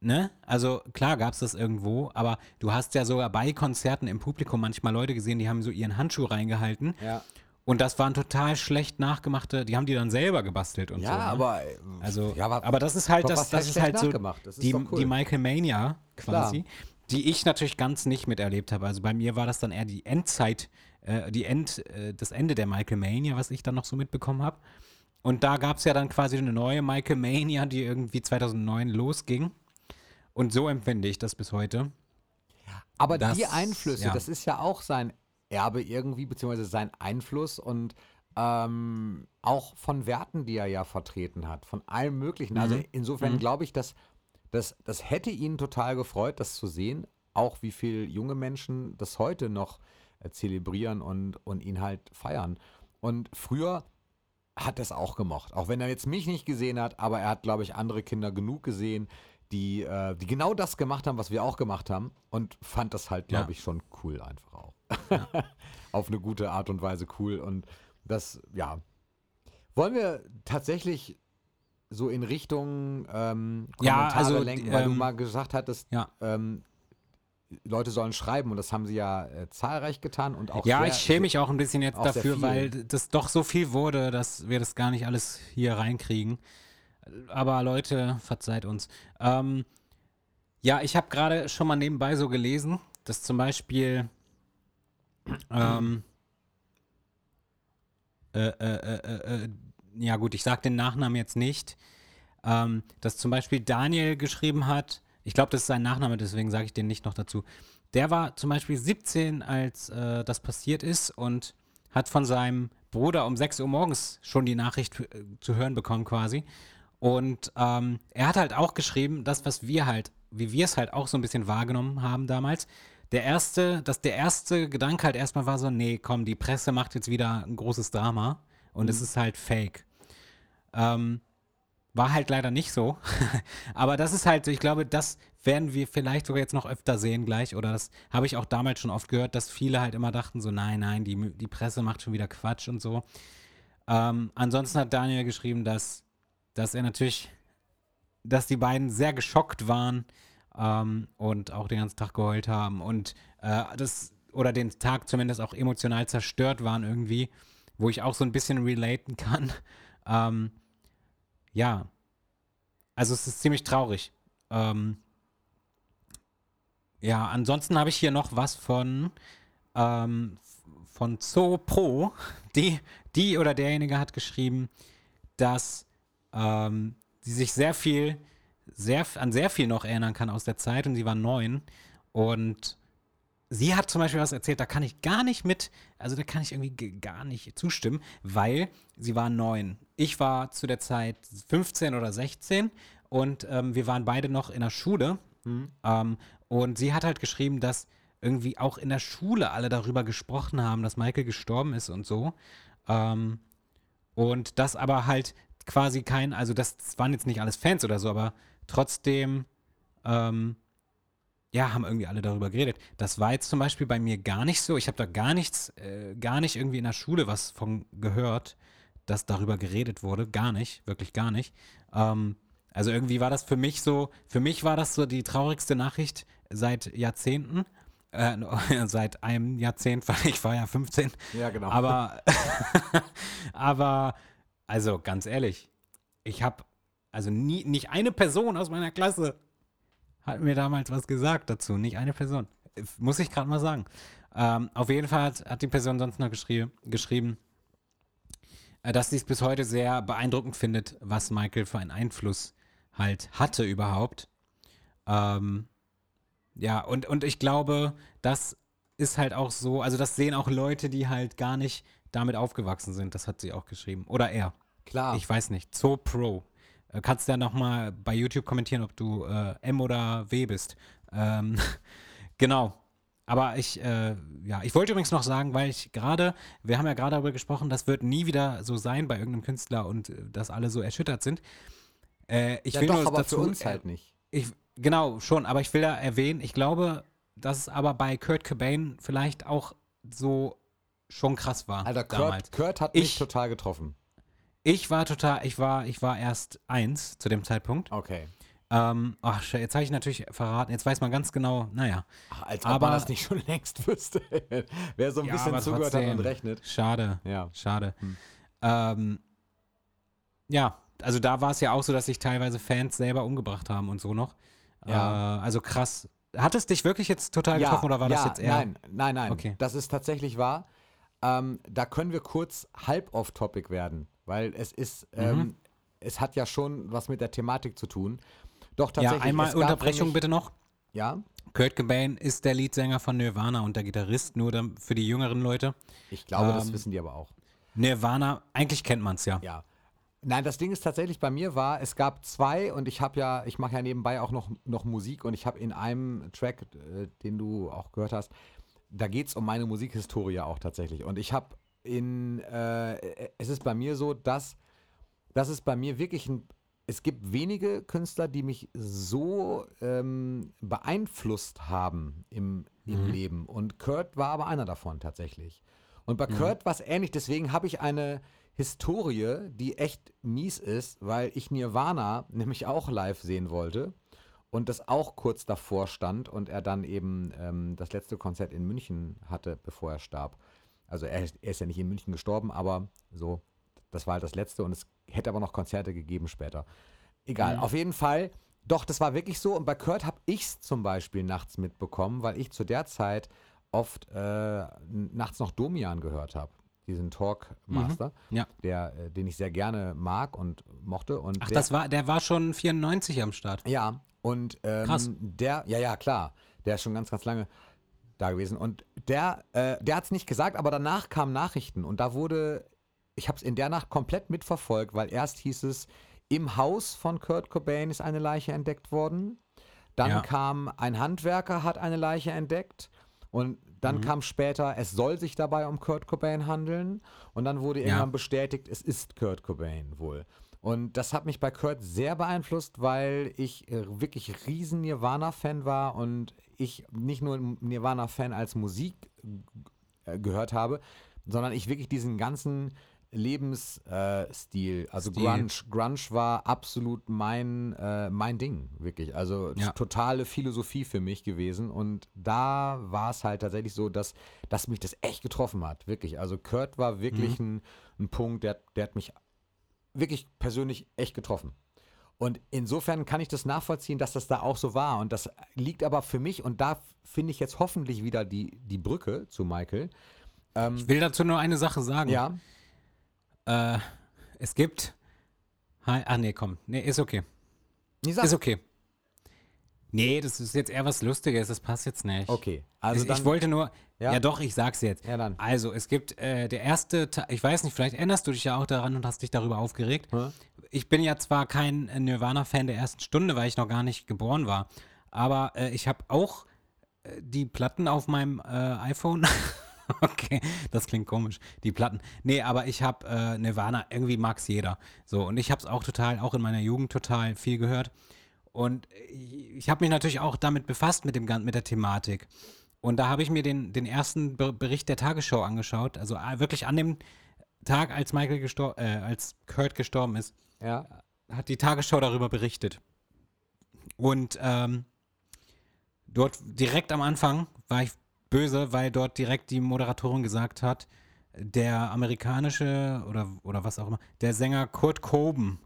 ne? Also klar gab es das irgendwo, aber du hast ja sogar bei Konzerten im Publikum manchmal Leute gesehen, die haben so ihren Handschuh reingehalten.
Ja,
Und das waren total schlecht nachgemachte, die haben die dann selber gebastelt und
ja
so. ne?
aber.
Also,
ja,
aber, das ist halt das, das ist halt so
nachgemacht? Das ist
die,
cool.
die Michael Mania quasi,
Klar.
die ich natürlich ganz nicht miterlebt habe. Also bei mir war das dann eher die Endzeit, äh, die End, äh, das Ende der Michael Mania, was ich dann noch so mitbekommen habe. Und da gab es ja dann quasi eine neue Michael Mania, die irgendwie 2009 losging. Und so empfinde ich das bis heute.
Aber
Das-
die Einflüsse,
ja.
das ist ja auch sein Erbe irgendwie, beziehungsweise sein Einfluss und ähm, auch von Werten, die er ja vertreten hat, von allem Möglichen. Also
Mhm.
insofern glaube ich, dass das, das hätte ihn total gefreut, das zu sehen, auch wie viele junge Menschen das heute noch äh, zelebrieren und, und ihn halt feiern. Und früher hat er es auch gemocht. Auch wenn er jetzt mich nicht gesehen hat, aber er hat, glaube ich, andere Kinder genug gesehen, die, äh, die genau das gemacht haben, was wir auch gemacht haben und fand das halt, glaube
Ja.
ich, schon cool einfach auch. Auf eine gute Art und Weise cool. Und das, ja. Wollen wir tatsächlich so in Richtung ähm,
Ja,
Kommentare
also,
lenken, weil du
ähm,
mal gesagt hattest,
Ja.
ähm, Leute sollen schreiben und das haben sie ja äh, zahlreich getan und auch
Ja,
sehr,
ich schäme mich auch ein bisschen jetzt dafür, weil das doch so viel wurde, dass wir das gar nicht alles hier reinkriegen. Aber Leute, verzeiht uns. Ähm, ja, ich habe gerade schon mal nebenbei so gelesen, dass zum Beispiel ähm, äh, äh, äh, äh, äh, ja gut, ich sage den Nachnamen jetzt nicht, ähm, dass zum Beispiel Daniel geschrieben hat, ich glaube, das ist sein Nachname, deswegen sage ich den nicht noch dazu. Der war zum Beispiel 17, als äh, das passiert ist und hat von seinem Bruder um 6 Uhr morgens schon die Nachricht zu hören bekommen quasi. Und ähm, er hat halt auch geschrieben, das, was wir halt, wie wir es halt auch so ein bisschen wahrgenommen haben damals. Der erste, dass der erste Gedanke halt erstmal war so, nee, komm, die Presse macht jetzt wieder ein großes Drama und es ist halt fake. Ähm, war halt leider nicht so. Aber das ist halt, ich glaube, das werden wir vielleicht sogar jetzt noch öfter sehen gleich. Oder das habe ich auch damals schon oft gehört, dass viele halt immer dachten so, nein, nein, die, die Presse macht schon wieder Quatsch und so. Ähm, ansonsten hat Daniel geschrieben, dass, dass er natürlich, dass die beiden sehr geschockt waren ähm, und auch den ganzen Tag geheult haben und äh, das, oder den Tag zumindest auch emotional zerstört waren irgendwie, wo ich auch so ein bisschen relaten kann. Ähm, ja, also es ist ziemlich traurig. Ähm, ja, ansonsten habe ich hier noch was von, ähm, von Zoo Pro. Die, die oder derjenige hat geschrieben, dass ähm, sie sich sehr viel, sehr, an sehr viel noch erinnern kann aus der Zeit und sie war neun. Und sie hat zum Beispiel was erzählt, da kann ich gar nicht mit, also da kann ich irgendwie gar nicht zustimmen, weil sie war neun. Ich war zu der Zeit 15 oder 16 und ähm, wir waren beide noch in der Schule. Ähm, und sie hat halt geschrieben, dass irgendwie auch in der Schule alle darüber gesprochen haben, dass Michael gestorben ist und so. Ähm, und das aber halt quasi kein, also das waren jetzt nicht alles Fans oder so, aber trotzdem, ähm, ja, haben irgendwie alle darüber geredet. Das war jetzt zum Beispiel bei mir gar nicht so. Ich habe da gar nichts, äh, gar nicht irgendwie in der Schule was von gehört, dass darüber geredet wurde. Gar nicht, wirklich gar nicht. Ähm, also irgendwie war das für mich so, für mich war das so die traurigste Nachricht seit Jahrzehnten. Äh, seit einem Jahrzehnt, weil ich war ja 15.
Ja, genau.
Aber, aber, also ganz ehrlich, ich habe, also nie, nicht eine Person aus meiner Klasse hat mir damals was gesagt dazu. Nicht eine Person. Muss ich gerade mal sagen. Ähm, auf jeden Fall hat, hat die Person sonst noch geschrie geschrieben, äh, dass sie es bis heute sehr beeindruckend findet, was Michael für einen Einfluss halt hatte überhaupt. Ähm, ja, und, und ich glaube, das ist halt auch so, also das sehen auch Leute, die halt gar nicht damit aufgewachsen sind. Das hat sie auch geschrieben. Oder er.
Klar.
Ich weiß nicht. Zoo Pro. Äh, kannst du ja nochmal bei YouTube kommentieren, ob du äh, M oder W bist. Ähm, genau. Aber ich, äh, ja, ich wollte übrigens noch sagen, weil ich gerade, wir haben ja gerade darüber gesprochen, das wird nie wieder so sein bei irgendeinem Künstler und äh, dass alle so erschüttert sind. Äh, ich
ja,
will
doch,
nur
aber
dazu,
für uns halt nicht.
ich, genau, schon, aber ich will da erwähnen, ich glaube, dass es aber bei Kurt Cobain vielleicht auch so schon krass war
Alter,
damals.
Kurt, Kurt hat
Ich-
mich total getroffen.
Ich war total, ich war, ich war erst eins zu dem Zeitpunkt.
Okay.
Ähm, ach, jetzt habe ich natürlich verraten, jetzt weiß man ganz genau, naja.
Ach, als ob
Aber-
man das nicht schon längst wüsste. Wer so ein
Ja,
bisschen zugehört hat und rechnet.
Schade,
Ja.
schade.
Hm.
Ähm, ja, also da war es ja auch so, dass sich teilweise Fans selber umgebracht haben und so noch.
Ja.
Äh, also krass. Hat es dich wirklich jetzt total getroffen oder war
ja,
das jetzt eher?
Nein, nein, nein.
Okay.
Das ist tatsächlich wahr. Ähm, da können wir kurz halb off-topic werden, weil es ist,
Mhm.
ähm, es hat ja schon was mit der Thematik zu tun. Doch
Ja,
tatsächlich.
einmal
gab für
Unterbrechung
mich,
bitte noch.
Ja,
Kurt Cobain ist der Leadsänger von Nirvana und der Gitarrist, nur für die jüngeren Leute.
ich glaube, das
Ähm,
wissen die aber auch.
Nirvana, eigentlich kennt man es ja.
Ja. Nein, das Ding ist tatsächlich bei mir war, es gab zwei und ich habe ja, ich mache ja nebenbei auch noch, noch Musik und ich habe in einem Track, äh, den du auch gehört hast, da geht es um meine Musikhistorie auch tatsächlich. Und ich habe in, äh, es ist bei mir so, dass, dass es bei mir wirklich ein, es gibt wenige Künstler, die mich so ähm, beeinflusst haben im, im
Mhm.
Leben. Und Kurt war aber einer davon tatsächlich. Und
Mhm.
bei Kurt war es ähnlich, deswegen habe ich eine Historie, die echt mies ist, weil ich Nirvana nämlich auch live sehen wollte und das auch kurz davor stand und er dann eben ähm, das letzte Konzert in München hatte, bevor er starb. Also er, ist- er ist ja nicht in München gestorben, aber so, das war halt das letzte und es hätte aber noch Konzerte gegeben später. Egal, auf jeden Fall. Doch, das war wirklich so. Und bei Kurt habe ich es zum Beispiel nachts mitbekommen, weil ich zu der Zeit oft äh, nachts noch Domian gehört habe. Diesen Talkmaster,
Ja.
der, äh, den ich sehr gerne mag und mochte. Und
Ach,
der,
das war, der war schon 94 am Start.
ja, und ähm,
Krass.
der, ja, ja, klar, der ist schon ganz, ganz lange da gewesen. Und der, äh, der hat es nicht gesagt, aber danach kamen Nachrichten und da wurde, ich habe es in der Nacht komplett mitverfolgt, weil erst hieß es, im Haus von Kurt Cobain ist eine Leiche entdeckt worden. Dann
Ja.
kam ein Handwerker, hat eine Leiche entdeckt. Und dann
Mhm.
kam später, es soll sich dabei um Kurt Cobain handeln. Und dann wurde irgendwann bestätigt, es ist Kurt Cobain wohl. Und das hat mich bei Kurt sehr beeinflusst, weil ich äh, wirklich riesen Nirvana-Fan war und ich nicht nur Nirvana-Fan als Musik äh, gehört habe, sondern ich wirklich diesen ganzen Lebensstil, äh, also
Stil.
Grunge, Grunge war absolut mein, äh, mein Ding, wirklich. Also
Ja.
totale Philosophie für mich gewesen. Und da war es halt tatsächlich so, dass, dass mich das echt getroffen hat, wirklich. Also Kurt war wirklich ein, ein Punkt, der, der hat mich wirklich persönlich echt getroffen. Und insofern kann ich das nachvollziehen, dass das da auch so war. Und das liegt aber für mich, und da finde ich jetzt hoffentlich wieder die, die Brücke zu Michael. Ähm,
Ich will dazu nur eine Sache sagen.
ja,
Äh, es gibt. Ah, nee, komm. Nee, ist okay. Ist okay. Nee, das ist jetzt eher was Lustiges, das passt jetzt nicht.
okay. Also
ich,
dann,
ich wollte nur.
Ja?
Ja, doch, ich sag's jetzt.
Ja, dann.
Also, es gibt äh, der erste, Ta ich weiß nicht, vielleicht erinnerst du dich ja auch daran und hast dich darüber aufgeregt.
Hä?
Ich bin ja zwar kein äh, Nirvana-Fan der ersten Stunde, weil ich noch gar nicht geboren war, aber äh, ich habe auch äh, die Platten auf meinem äh, iPhone. okay, das klingt komisch. Die Platten. Nee, aber ich habe äh, Nirvana, irgendwie mag's jeder. So, und ich habe es auch total, auch in meiner Jugend total viel gehört. Und ich, ich habe mich natürlich auch damit befasst mit, dem, mit der Thematik. Und da habe ich mir den, den ersten Be Bericht der Tagesschau angeschaut. Also äh, wirklich an dem Tag, als Michael gestor äh, als Kurt gestorben ist,
Ja,
hat die Tagesschau darüber berichtet. Und ähm, dort direkt am Anfang war ich böse, weil dort direkt die Moderatorin gesagt hat, der amerikanische oder, oder was auch immer, der Sänger Kurt Cobain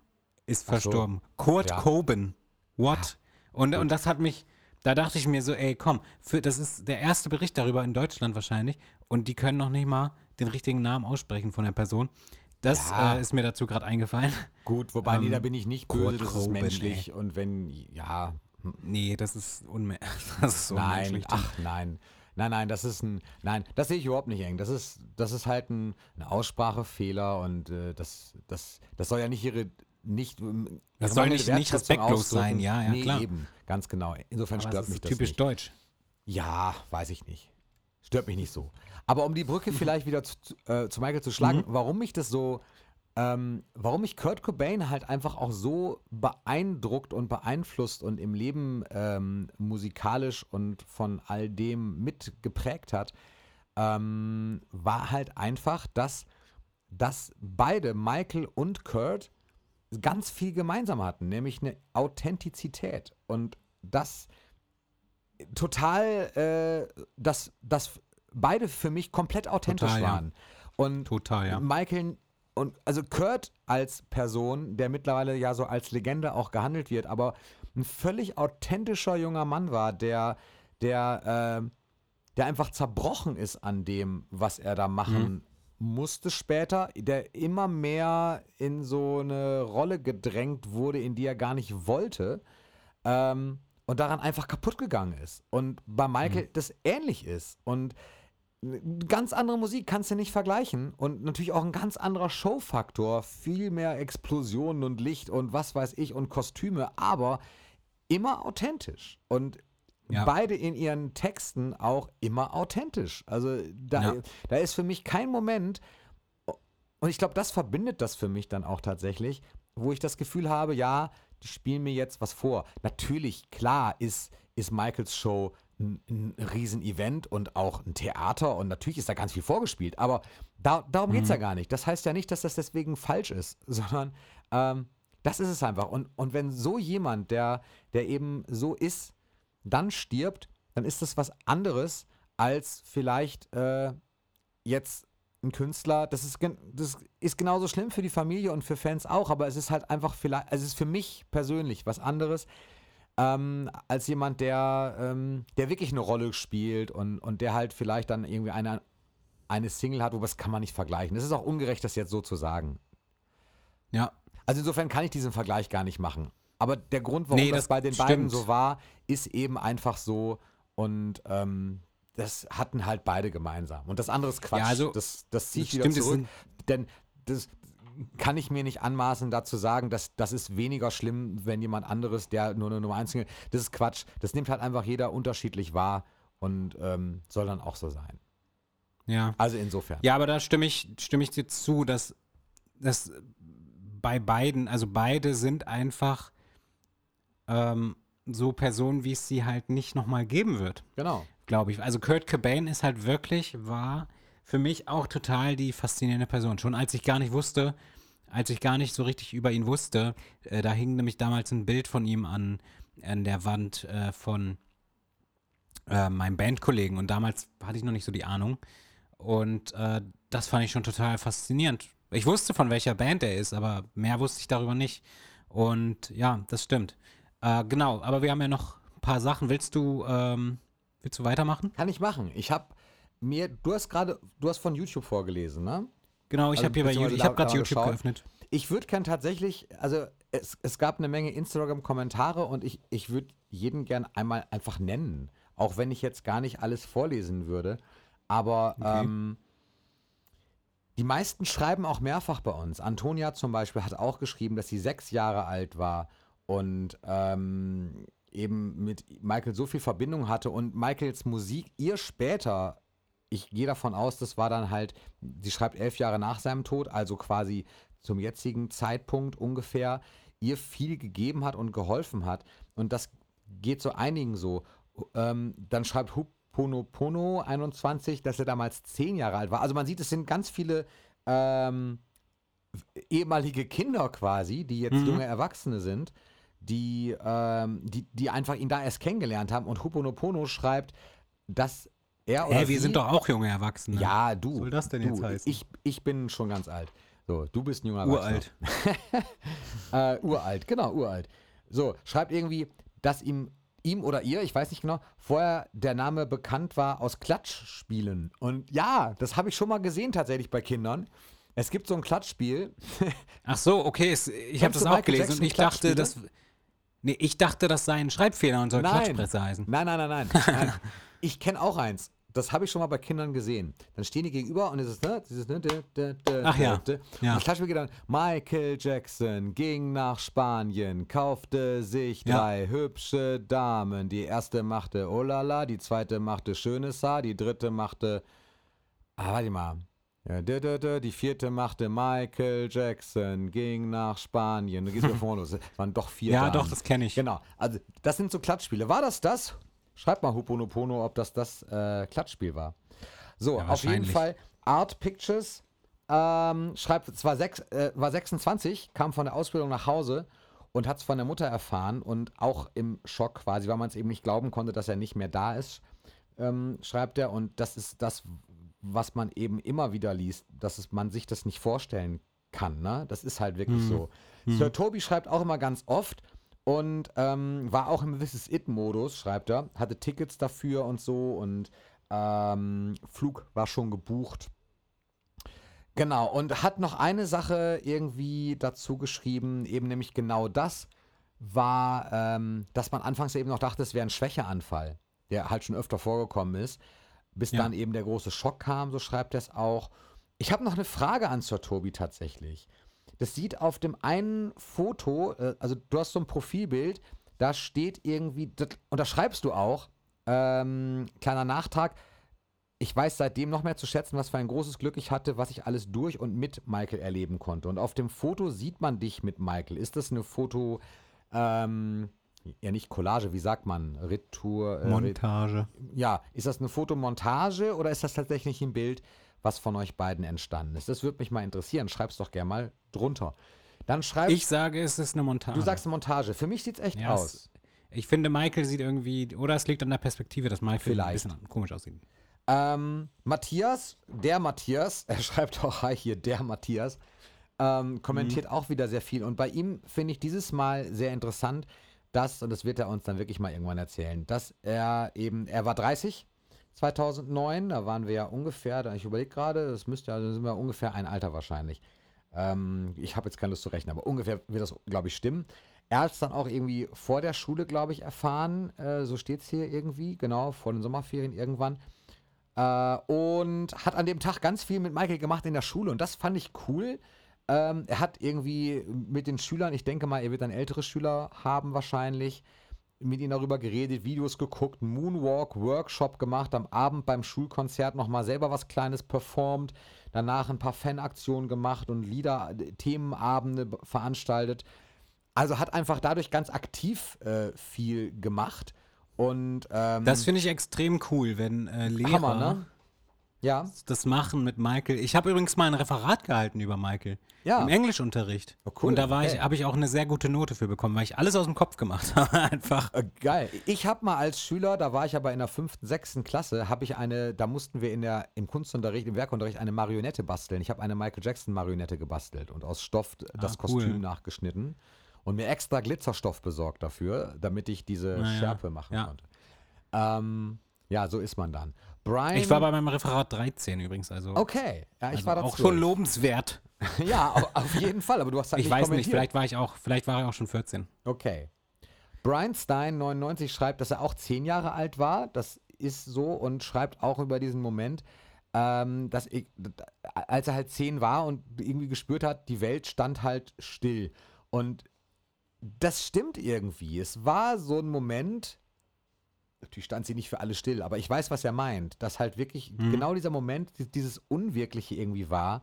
ist
Ach so.
verstorben. Kurt
Ja.
Cobain. What? Und, und das hat mich, da dachte ich mir so, ey, komm, für, das ist der erste Bericht darüber in Deutschland wahrscheinlich und die können noch nicht mal den richtigen Namen aussprechen von der Person. Das
Ja.
äh, ist mir dazu gerade eingefallen.
Gut, wobei, nee,
Ähm,
da bin ich nicht
Kurt
böse, das ist menschlich. Und wenn, ja,
Nee, das ist, unme das ist
nein,
unmenschlich.
ach nein. Nein, nein, das ist ein, nein, das sehe ich überhaupt nicht eng. Das ist, das ist halt ein, ein Aussprachefehler und äh, das, das, das soll ja nicht ihre, nicht, ähm,
Das soll nicht- nicht respektlos sein, ja, ja,
nee,
klar.
eben, ganz genau. Insofern
Aber
stört mich das
typisch
nicht.
deutsch.
Ja, weiß ich nicht. Stört mich nicht so. Aber um die Brücke vielleicht wieder zu, zu- äh, zu Michael zu schlagen,
Mhm.
warum mich das so, ähm, warum mich Kurt Cobain halt einfach auch so beeindruckt und beeinflusst und im Leben ähm, musikalisch und von all dem mitgeprägt hat, ähm, war halt einfach, dass, dass beide, Michael und Kurt, ganz viel gemeinsam hatten, nämlich eine Authentizität. Und das total, äh, dass, dass beide für mich komplett authentisch
Total, ja.
waren. Und
Total, ja.
Michael und also Kurt als Person, der mittlerweile ja so als Legende auch gehandelt wird, aber ein völlig authentischer junger Mann war, der, der, äh, der einfach zerbrochen ist an dem, was er da machen musste später, der immer mehr in so eine Rolle gedrängt wurde, in die er gar nicht wollte. Ähm, und daran einfach kaputt gegangen ist. Und bei Michael das ähnlich ist. Und ganz andere Musik kannst du nicht vergleichen. Und natürlich auch ein ganz anderer Showfaktor. Viel mehr Explosionen und Licht und was weiß ich und Kostüme, aber immer authentisch. Und
Ja.
beide in ihren Texten auch immer authentisch. Also da,
Ja.
da ist für mich kein Moment, und ich glaube, das verbindet das für mich dann auch tatsächlich, wo ich das Gefühl habe, ja, die spielen mir jetzt was vor. Natürlich, klar, ist, ist Michaels Show ein, ein Riesenevent und auch ein Theater und natürlich ist da ganz viel vorgespielt, aber da, darum geht es ja gar nicht. Das heißt ja nicht, dass das deswegen falsch ist, sondern ähm, das ist es einfach. Und, und wenn so jemand, der, der eben so ist, dann stirbt, dann ist das was anderes als vielleicht äh, jetzt ein Künstler. Das ist, das ist genauso schlimm für die Familie und für Fans auch, aber es ist halt einfach vielleicht, also es ist für mich persönlich was anderes. Ähm, als jemand, der, ähm, der wirklich eine Rolle spielt und, und der halt vielleicht dann irgendwie eine, eine Single hat, wo das kann man nicht vergleichen. Es ist auch ungerecht, das jetzt so zu sagen.
Ja.
Also insofern kann ich diesen Vergleich gar nicht machen. Aber der Grund, warum
Nee,
das,
das
bei den beiden
stimmt.
so war, ist eben einfach so und ähm, das hatten halt beide gemeinsam. Und das andere ist Quatsch.
Ja, also,
das, das ziehe ich
das
wieder
stimmt,
zurück. Denn das kann ich mir nicht anmaßen, dazu sagen, dass das ist weniger schlimm, wenn jemand anderes, der nur eine Nummer 1 Single, das ist Quatsch. Das nimmt halt einfach jeder unterschiedlich wahr und ähm, soll dann auch so sein.
Ja.
Also insofern.
Ja, aber da stimme ich, stimme ich dir zu, dass, dass bei beiden, also beide sind einfach ähm, so Personen, wie es sie halt nicht nochmal geben wird,
Genau.
glaube ich. Also Kurt Cobain ist halt wirklich, war für mich auch total die faszinierende Person. Schon als ich gar nicht wusste, als ich gar nicht so richtig über ihn wusste, äh, da hing nämlich damals ein Bild von ihm an, an der Wand äh, von äh, meinem Bandkollegen und damals hatte ich noch nicht so die Ahnung. Und äh, das fand ich schon total faszinierend. Ich wusste, von welcher Band er ist, aber mehr wusste ich darüber nicht. Und ja, das stimmt. Äh, genau, aber wir haben ja noch ein paar Sachen. Willst du, ähm, willst du weitermachen?
Kann ich machen. Ich habe mir, du hast gerade, du hast von YouTube vorgelesen, ne?
Genau, ich
Also,
habe hier bei YouTube, ich habe gerade YouTube
geschaut.
geöffnet.
Ich würde gern tatsächlich, also es, es gab eine Menge Instagram-Kommentare und ich, ich würde jeden gern einmal einfach nennen. Auch wenn ich jetzt gar nicht alles vorlesen würde. Aber
Okay.
ähm, die meisten schreiben auch mehrfach bei uns. Antonia zum Beispiel hat auch geschrieben, dass sie sechs Jahre alt war und ähm, eben mit Michael so viel Verbindung hatte und Michaels Musik ihr später, ich gehe davon aus, das war dann halt, sie schreibt elf Jahre nach seinem Tod, also quasi zum jetzigen Zeitpunkt ungefähr, ihr viel gegeben hat und geholfen hat. Und das geht so einigen so. Ähm, dann schreibt Huponopono 21, dass er damals zehn Jahre alt war. Also man sieht, es sind ganz viele ähm, ehemalige Kinder quasi, die jetzt
Mhm.
junge Erwachsene sind, die, ähm, die, die einfach ihn da erst kennengelernt haben. Und Huponopono schreibt, dass er oder
Hä, wir
sie,
sind doch auch junge Erwachsene.
ja, du.
Was soll das denn
du,
jetzt heißen?
Ich, ich bin schon ganz alt. So, du bist ein junger
Uralt.
Erwachsener. Äh, uralt, genau, uralt. So, schreibt irgendwie, dass ihm, ihm oder ihr, ich weiß nicht genau, vorher der Name bekannt war aus Klatschspielen. Und ja, das habe ich schon mal gesehen tatsächlich bei Kindern. Es gibt so ein Klatschspiel.
Ach so, okay, es, ich habe das auch gelesen und ich dachte, das. Nee, ich dachte, das sei ein Schreibfehler und soll
Nein.
Klatschpresse heißen.
Nein, nein, nein, nein. nein. Ich kenne auch eins. Das habe ich schon mal bei Kindern gesehen. Dann stehen die gegenüber und es ist, ne, dieses, ne, dä, dä, dä,
Ach ja, ja.
Und das Klatschspiel geht dann, Michael Jackson ging nach Spanien, kaufte sich
Ja.
drei hübsche Damen. Die erste machte Olala, die zweite machte schönes Haar, die dritte machte, ah, warte mal. Ja, dä, dä, dä, die vierte machte Michael Jackson, ging nach Spanien. Du gehst mir vorne los. Es waren doch vier
Ja, doch, das kenne ich.
Genau, also das sind so Klatschspiele. War das das? Schreibt mal Hoponopono, ob das das äh, Klatschspiel war. So,
Ja,
auf jeden. Fall Art Pictures ähm, schreibt, es war, sechs, äh, war 26, kam von der Ausbildung nach Hause und hat es von der Mutter erfahren und auch im Schock quasi, weil man es eben nicht glauben konnte, dass er nicht mehr da ist, ähm, schreibt er. Und das ist das, was man eben immer wieder liest, dass es, man sich das nicht vorstellen kann. Ne? Das ist halt wirklich so. Sir Toby schreibt auch immer ganz oft und ähm, war auch im This Is It-Modus, schreibt er. Hatte Tickets dafür und so und ähm, Flug war schon gebucht. Genau, und hat noch eine Sache irgendwie dazu geschrieben, eben nämlich genau das war, ähm, dass man anfangs eben noch dachte, es wäre ein Schwächeanfall, der halt schon öfter vorgekommen ist, bis
Ja.
dann eben der große Schock kam, so schreibt er es auch. Ich habe noch eine Frage an Sir Tobi tatsächlich. Das sieht auf dem einen Foto, äh, also du hast so ein Profilbild, da steht irgendwie, und da schreibst du auch, ähm, kleiner Nachtrag, ich weiß seitdem noch mehr zu schätzen, was für ein großes Glück ich hatte, was ich alles durch und mit Michael erleben konnte. Und auf dem Foto sieht man dich mit Michael. Ist das eine Foto, ähm, ja nicht Collage, wie sagt man? Retour? äh,
Montage.
ja, ist das eine Fotomontage oder ist das tatsächlich ein Bild, was von euch beiden entstanden ist? Das würde mich mal interessieren. Schreib's doch gerne mal drunter. Dann schreib,
Ich sage, es ist eine Montage.
du sagst Montage. Für mich sieht's echt
Ja,
aus.
es- Ich finde, Michael sieht irgendwie, oder es liegt an der Perspektive, dass Michael
Vielleicht.
ein bisschen komisch aussieht.
Ähm, Matthias, der Matthias, er schreibt auch hi hier, der Matthias, ähm, kommentiert auch wieder sehr viel. Und bei ihm finde ich dieses Mal sehr interessant, dass, und das wird er uns dann wirklich mal irgendwann erzählen, dass er eben, er war 30 2009, da waren wir ja ungefähr, da- ich überlege gerade, das müsste ja, da sind wir ungefähr ein Alter wahrscheinlich. Ähm, ich habe jetzt keine Lust zu rechnen, aber ungefähr wird das, glaube ich, stimmen. Er hat es dann auch irgendwie vor der Schule, glaube ich, erfahren, äh, so steht es hier irgendwie, genau, vor den Sommerferien irgendwann. Äh, und hat an dem Tag ganz viel mit Michael gemacht in der Schule und das fand ich cool. Ähm, er hat irgendwie mit den Schülern, ich denke mal, er wird dann ältere Schüler haben wahrscheinlich, mit ihnen darüber geredet, Videos geguckt, Moonwalk, Workshop gemacht, am Abend beim Schulkonzert nochmal selber was Kleines performt, danach ein paar Fanaktionen gemacht und Lieder, äh, Themenabende veranstaltet. Also hat einfach dadurch ganz aktiv äh, viel gemacht und ähm,
Das finde ich extrem cool, wenn äh, Lehrer
Hammer, ne? Ja,
das machen mit Michael. Ich habe übrigens mal ein Referat gehalten über Michael.
Ja.
Im Englischunterricht.
Oh, cool,
Und da war ich,
okay.
habe ich auch eine sehr gute Note für bekommen, weil ich alles aus dem Kopf gemacht habe. Einfach.
Äh, geil. Ich habe mal als Schüler, da war ich aber in der fünften, sechsten Klasse, habe ich eine, da mussten wir in der, im Kunstunterricht, im Werkunterricht eine Marionette basteln. Ich habe eine Michael Jackson Marionette gebastelt und aus Stoff das
Ah, cool.
Kostüm nachgeschnitten und mir extra Glitzerstoff besorgt dafür, damit ich diese
Na ja,
Schärpe machen
ja.
konnte. Ähm, ja, so ist man dann. Brian.
Ich war bei meinem Referat 13 übrigens, also,
Okay, ja, ich
also
war da
auch schon lobenswert.
Ja, auf, jeden Fall, aber du hast halt
Ich
nicht
weiß nicht, vielleicht war ich auch, vielleicht war ich auch schon 14.
Okay. Brian Stein 99 schreibt, dass er auch zehn Jahre alt war. Das ist so und schreibt auch über diesen Moment, ähm, dass ich, als er halt zehn war und irgendwie gespürt hat, die Welt stand halt still. Und das stimmt irgendwie. Es war so ein Moment, natürlich stand sie nicht für alle still, aber ich weiß, was er meint, dass halt wirklich
Mhm.
genau dieser Moment, die- dieses Unwirkliche irgendwie war.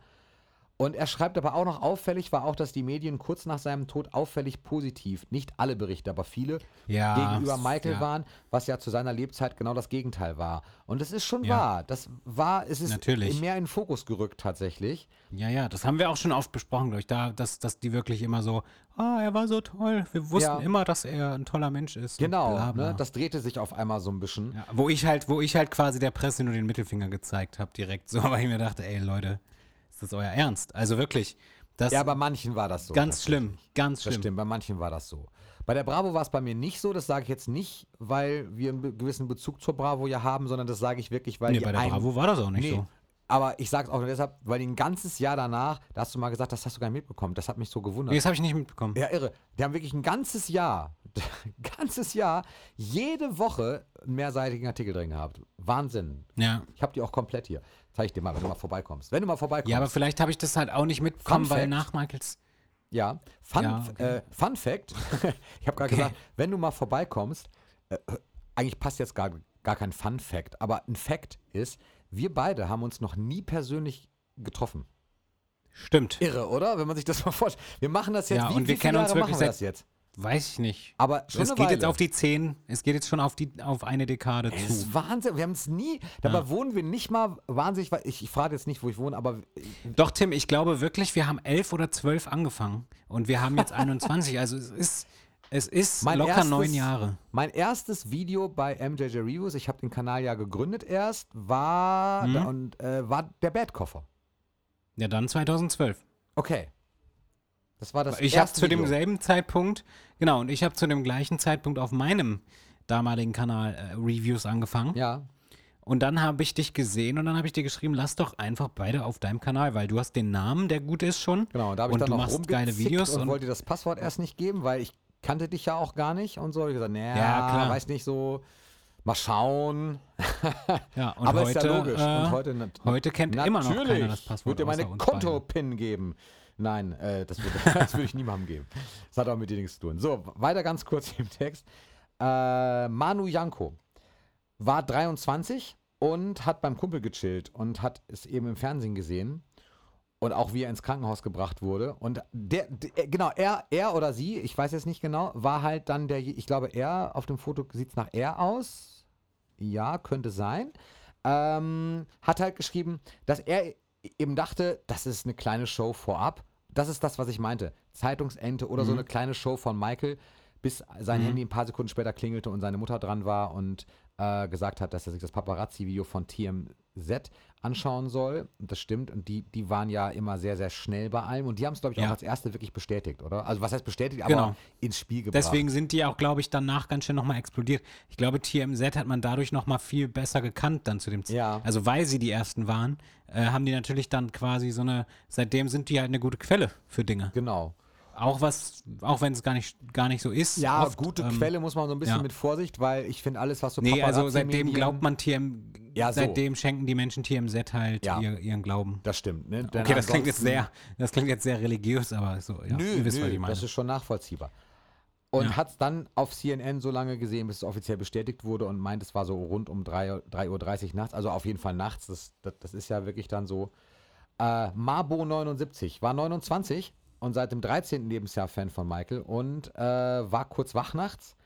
Und er schreibt aber auch noch auffällig war auch, dass die Medien kurz nach seinem Tod auffällig positiv, nicht alle Berichte, aber viele,
Ja,
gegenüber Michael
ja.
waren, was ja zu seiner Lebzeit genau das Gegenteil war. Und das ist schon
Ja.
wahr. Das war, es ist
Natürlich.
mehr in den Fokus gerückt tatsächlich.
Ja, ja, das haben wir auch schon oft besprochen, glaube ich, da, dass, dass die wirklich immer so, ah, er war so toll. Wir wussten immer, dass er ein toller Mensch ist.
Genau,
bla, bla.
ne? das drehte sich auf einmal so ein bisschen.
wo ich halt, wo ich halt quasi der Presse nur den Mittelfinger gezeigt habe, direkt so, weil ich mir dachte, ey Leute, ist das euer Ernst? Also wirklich, das
Ja, bei manchen war das so.
ganz schlimm, ganz
Das
schlimm.
stimmt, bei manchen war das so. Bei der Bravo war es bei mir nicht so, das sage ich jetzt nicht, weil wir einen gewissen Bezug zur Bravo ja haben, sondern das sage ich wirklich, weil
Nee,
die
bei der Bravo war das auch nicht
Nee,
so.
Aber ich sage es auch nur deshalb, weil ein ganzes Jahr danach, da hast du mal gesagt, das hast du gar nicht mitbekommen. Das hat mich so gewundert.
Nee, das habe ich nicht mitbekommen.
Ja, irre. Die haben wirklich ein ganzes Jahr, ein ganzes Jahr, jede Woche einen mehrseitigen Artikel drin gehabt. Wahnsinn.
Ja.
Ich habe die auch komplett hier. Zeig ich dir mal, wenn du mal vorbeikommst. Wenn du mal vorbeikommst.
Ja, aber vielleicht habe ich das halt auch nicht mitbekommen, weil nach Michaels.
Ja, Fun,
Ja, okay.
äh, Fun Fact, ich habe gerade
Okay.
gesagt, wenn du mal vorbeikommst, äh, eigentlich passt jetzt gar, gar kein Fun Fact, aber ein Fact ist, wir beide haben uns noch nie persönlich getroffen.
Stimmt.
Irre, oder? Wenn man sich das mal vorstellt. Wir machen das jetzt,
Ja,
wie,
und wir
viele
kennen uns
Jahre
wirklich
machen wir das jetzt?
Weiß ich nicht.
Aber schon
es
eine
geht jetzt
Weile.
auf die 10. Es geht jetzt schon auf, die, auf eine Dekade
Das
zu.
ist Wahnsinn. Wir haben es nie, dabei wohnen wir nicht mal wahnsinnig, ich, ich frage jetzt nicht, wo ich wohne, aber
Doch, Tim, ich glaube wirklich, wir haben 11 oder 12 angefangen. Und wir haben jetzt 21. Also es ist, es ist
Mein
locker
erstes-
neun Jahre.
Mein erstes Video bei MJJ Reviews, ich habe den Kanal ja gegründet erst, war,
Mhm.
da, und, äh, war der Bad-Koffer.
Ja, dann 2012.
Okay. Das war das
Ich habe zu demselben Zeitpunkt, genau, und ich habe zu dem gleichen Zeitpunkt auf meinem damaligen Kanal äh, Reviews angefangen.
Ja,
Und dann habe ich dich gesehen und dann habe ich dir geschrieben, lass doch einfach beide auf deinem Kanal, weil du hast den Namen, der gut ist schon.
genau. Und da habe ich dann
du
noch
machst geile Videos
und,
und-
wollte dir das Passwort erst nicht geben, weil ich kannte dich ja auch gar nicht und so. Ich gesagt, naja,
Ja, klar.
weiß nicht so, mal schauen.
Ja, und
Aber
heute,
ist ja logisch.
Äh,
und heute,
heute kennt immer noch keiner das Passwort.
Wird dir meine. Konto-Pin geben. Nein, äh, das, würde, das würde ich niemandem geben. Das hat auch mit dir nichts zu tun. So, weiter ganz kurz im Text. Äh, Manu Janko war 23 und hat beim Kumpel gechillt und hat es eben im Fernsehen gesehen und auch wie er ins Krankenhaus gebracht wurde. Und der, der genau, er, er oder sie, ich weiß jetzt nicht genau, war halt dann der, ich glaube, er, auf dem Foto sieht es nach er aus. Ja, könnte sein. Ähm, hat halt geschrieben, dass er eben dachte, das ist eine kleine Show vorab. Das ist das, was ich meinte. Zeitungsente oder so eine kleine Show von Michael, bis sein
Mhm.
Handy ein paar Sekunden später klingelte und seine Mutter dran war und äh, gesagt hat, dass er sich das Paparazzi-Video von TMZ anschauen soll. Und das stimmt. Und die, die waren ja immer sehr, sehr schnell bei allem. Und die haben es, glaube ich, auch
Ja.
als erste wirklich bestätigt, oder? Also was heißt bestätigt, aber
Genau.
ins Spiel gebracht.
Deswegen sind die auch, glaube ich, danach ganz schön nochmal explodiert. Ich glaube, TMZ hat man dadurch nochmal viel besser gekannt dann zu dem Zeitpunkt.
Ja.
Also weil sie die ersten waren, äh, haben die natürlich dann quasi so eine, seitdem sind die halt eine gute Quelle für Dinge.
Genau.
Auch was, auch wenn es gar nicht, gar nicht so ist.
Ja,
oft,
gute
ähm,
Quelle muss man so ein bisschen
ja.
mit Vorsicht, weil ich finde alles, was so
Nee, also seitdem glaubt man TM,
Ja, so.
seitdem schenken die Menschen TMZ halt
Ja.
ihr, ihren Glauben.
Das stimmt, ne? Denn
Okay, das klingt jetzt sehr, das klingt jetzt sehr religiös, aber so, ja,
nö,
ihr wisst,
nö,
was ich meine.
das ist schon nachvollziehbar. Und
Ja.
hat es dann auf CNN so lange gesehen, bis es offiziell bestätigt wurde und meint, es war so rund um 3.30 Uhr nachts, also auf jeden Fall nachts, das, das, das ist ja wirklich dann so. Äh, Mabo 79 war 29 und seit dem 13. Lebensjahr Fan von Michael und äh, war kurz wach nachts,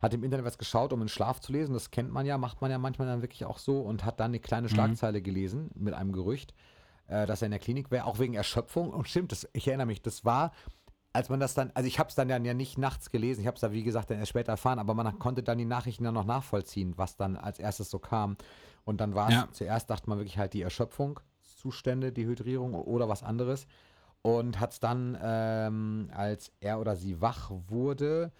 hat im Internet was geschaut, um in Schlaf zu lesen, das kennt man ja, macht man ja manchmal dann wirklich auch so und hat dann eine kleine Schlagzeile gelesen mit einem Gerücht, äh, dass er in der Klinik wäre, auch wegen Erschöpfung und stimmt, das, ich erinnere mich, das war als man das dann, also ich habe es dann ja nicht nachts gelesen, ich habe es da wie gesagt dann erst später erfahren, aber man konnte dann die Nachrichten dann noch nachvollziehen, was dann als erstes so kam. Und dann war es,
Ja.
zuerst dachte man wirklich halt die Erschöpfungszustände, die Hydrierung oder was anderes. Und hat es dann, ähm, als er oder sie wach wurde,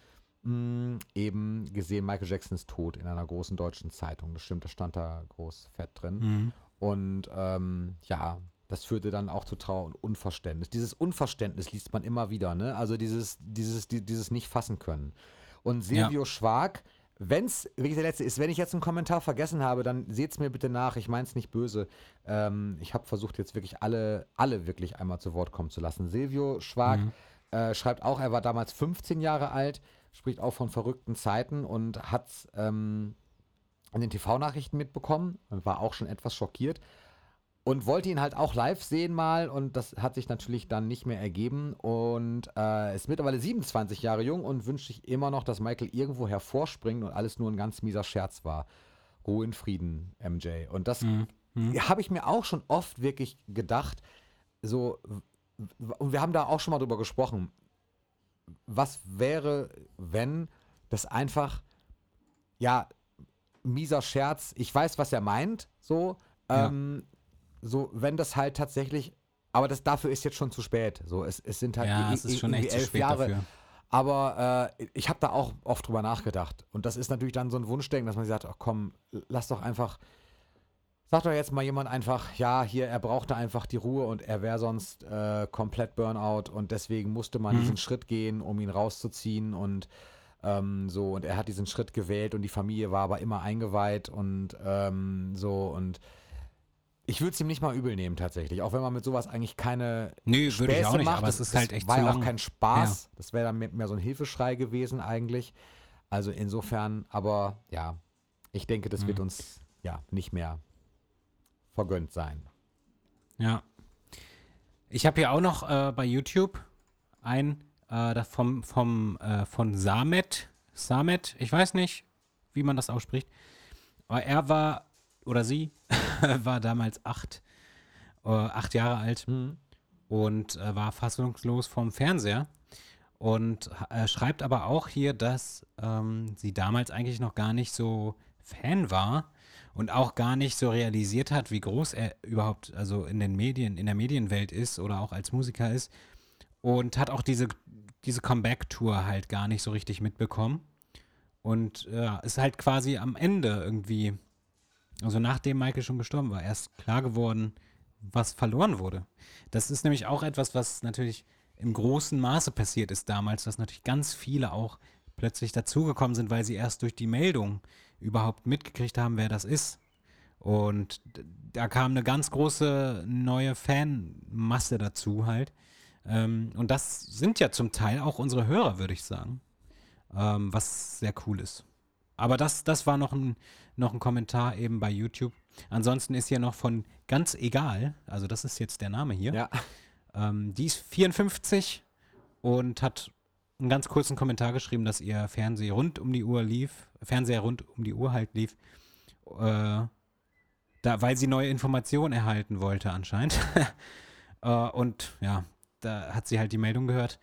mh, eben gesehen, Michael Jackson ist tot in einer großen deutschen Zeitung. Das stimmt, das stand da groß fett drin.
Mhm.
Und ähm, ja, das führte dann auch zu Trauer und Unverständnis. Dieses Unverständnis liest man immer wieder, ne? Also dieses, dieses, die, dieses nicht fassen können. Und Silvio Schwag, wenn es wirklich der letzte ist, wenn ich jetzt einen Kommentar vergessen habe, dann seht es mir bitte nach. Ich meine es nicht böse. Ähm, ich habe versucht, jetzt wirklich alle, alle wirklich einmal zu Wort kommen zu lassen. Silvio Schwag äh, schreibt auch, er war damals 15 Jahre alt, spricht auch von verrückten Zeiten und hat ähm, an den TV-Nachrichten mitbekommen und war auch schon etwas schockiert und wollte ihn halt auch live sehen mal und das hat sich natürlich dann nicht mehr ergeben und äh, ist mittlerweile 27 Jahre jung und wünscht sich immer noch, dass Michael irgendwo hervorspringt und alles nur ein ganz mieser Scherz war. Ruhe in Frieden, MJ. Und das habe ich mir auch schon oft wirklich gedacht, so, und wir haben da auch schon mal drüber gesprochen, was wäre, wenn das einfach, ja, mieser Scherz, ich weiß, was er meint, so,
Ja.
ähm, so, wenn das halt tatsächlich, aber das dafür ist jetzt schon zu spät. So, es, es sind halt
Ja, es ist schon echt zu
elf
spät
Jahre.
dafür.
Aber äh, ich habe da auch oft drüber nachgedacht. Und das ist natürlich dann so ein Wunschdenken, dass man sagt, ach komm, lass doch einfach Sagt doch jetzt mal jemand einfach, ja, hier, er brauchte einfach die Ruhe und er wäre sonst äh, komplett Burnout und deswegen musste man
Mhm.
diesen Schritt gehen, um ihn rauszuziehen und ähm, so und er hat diesen Schritt gewählt und die Familie war aber immer eingeweiht und ähm, so und ich würde es ihm nicht mal übel nehmen tatsächlich, auch wenn man mit sowas eigentlich keine
Nö, würde ich
Späße
auch nicht,
macht.
aber es
Das-
ist halt echt
war
zu
ja auch
lang.
kein Spaß. Das wäre dann mehr, so ein Hilfeschrei gewesen eigentlich. Also insofern, aber ja, ich denke, das
Mhm.
wird uns ja nicht mehr vergönnt sein.
Ja. Ich habe hier auch noch äh, bei YouTube ein äh, vom, vom äh, von Samet, Samet, ich weiß nicht, wie man das ausspricht, aber er war oder sie war damals acht, äh, acht Jahre alt und äh, war fassungslos vom Fernseher und äh, schreibt aber auch hier, dass ähm, sie damals eigentlich noch gar nicht so Fan war und auch gar nicht so realisiert hat, wie groß er überhaupt also in den Medien, in der Medienwelt ist oder auch als Musiker ist und hat auch diese, diese Comeback-Tour halt gar nicht so richtig mitbekommen und ja, ist halt quasi am Ende irgendwie, also nachdem Michael schon gestorben war, erst klar geworden, was verloren wurde. Das ist nämlich auch etwas, was natürlich im großen Maße passiert ist damals, dass natürlich ganz viele auch plötzlich dazugekommen sind, weil sie erst durch die Meldung überhaupt mitgekriegt haben, wer das ist. Und da kam eine ganz große neue Fanmasse dazu halt. Ähm, und das sind ja zum Teil auch unsere Hörer, würde ich sagen. Ähm, was sehr cool ist. Aber das, das war noch ein, noch ein Kommentar eben bei YouTube. Ansonsten ist hier noch von ganz egal, also das ist jetzt der Name hier.
Ja,
Ähm, die ist 54 und hat einen ganz kurzen Kommentar geschrieben, dass ihr Fernseher rund um die Uhr lief, Fernseher rund um die Uhr halt lief, äh, da, weil sie neue Informationen erhalten wollte anscheinend. äh, und ja, da hat sie halt die Meldung gehört.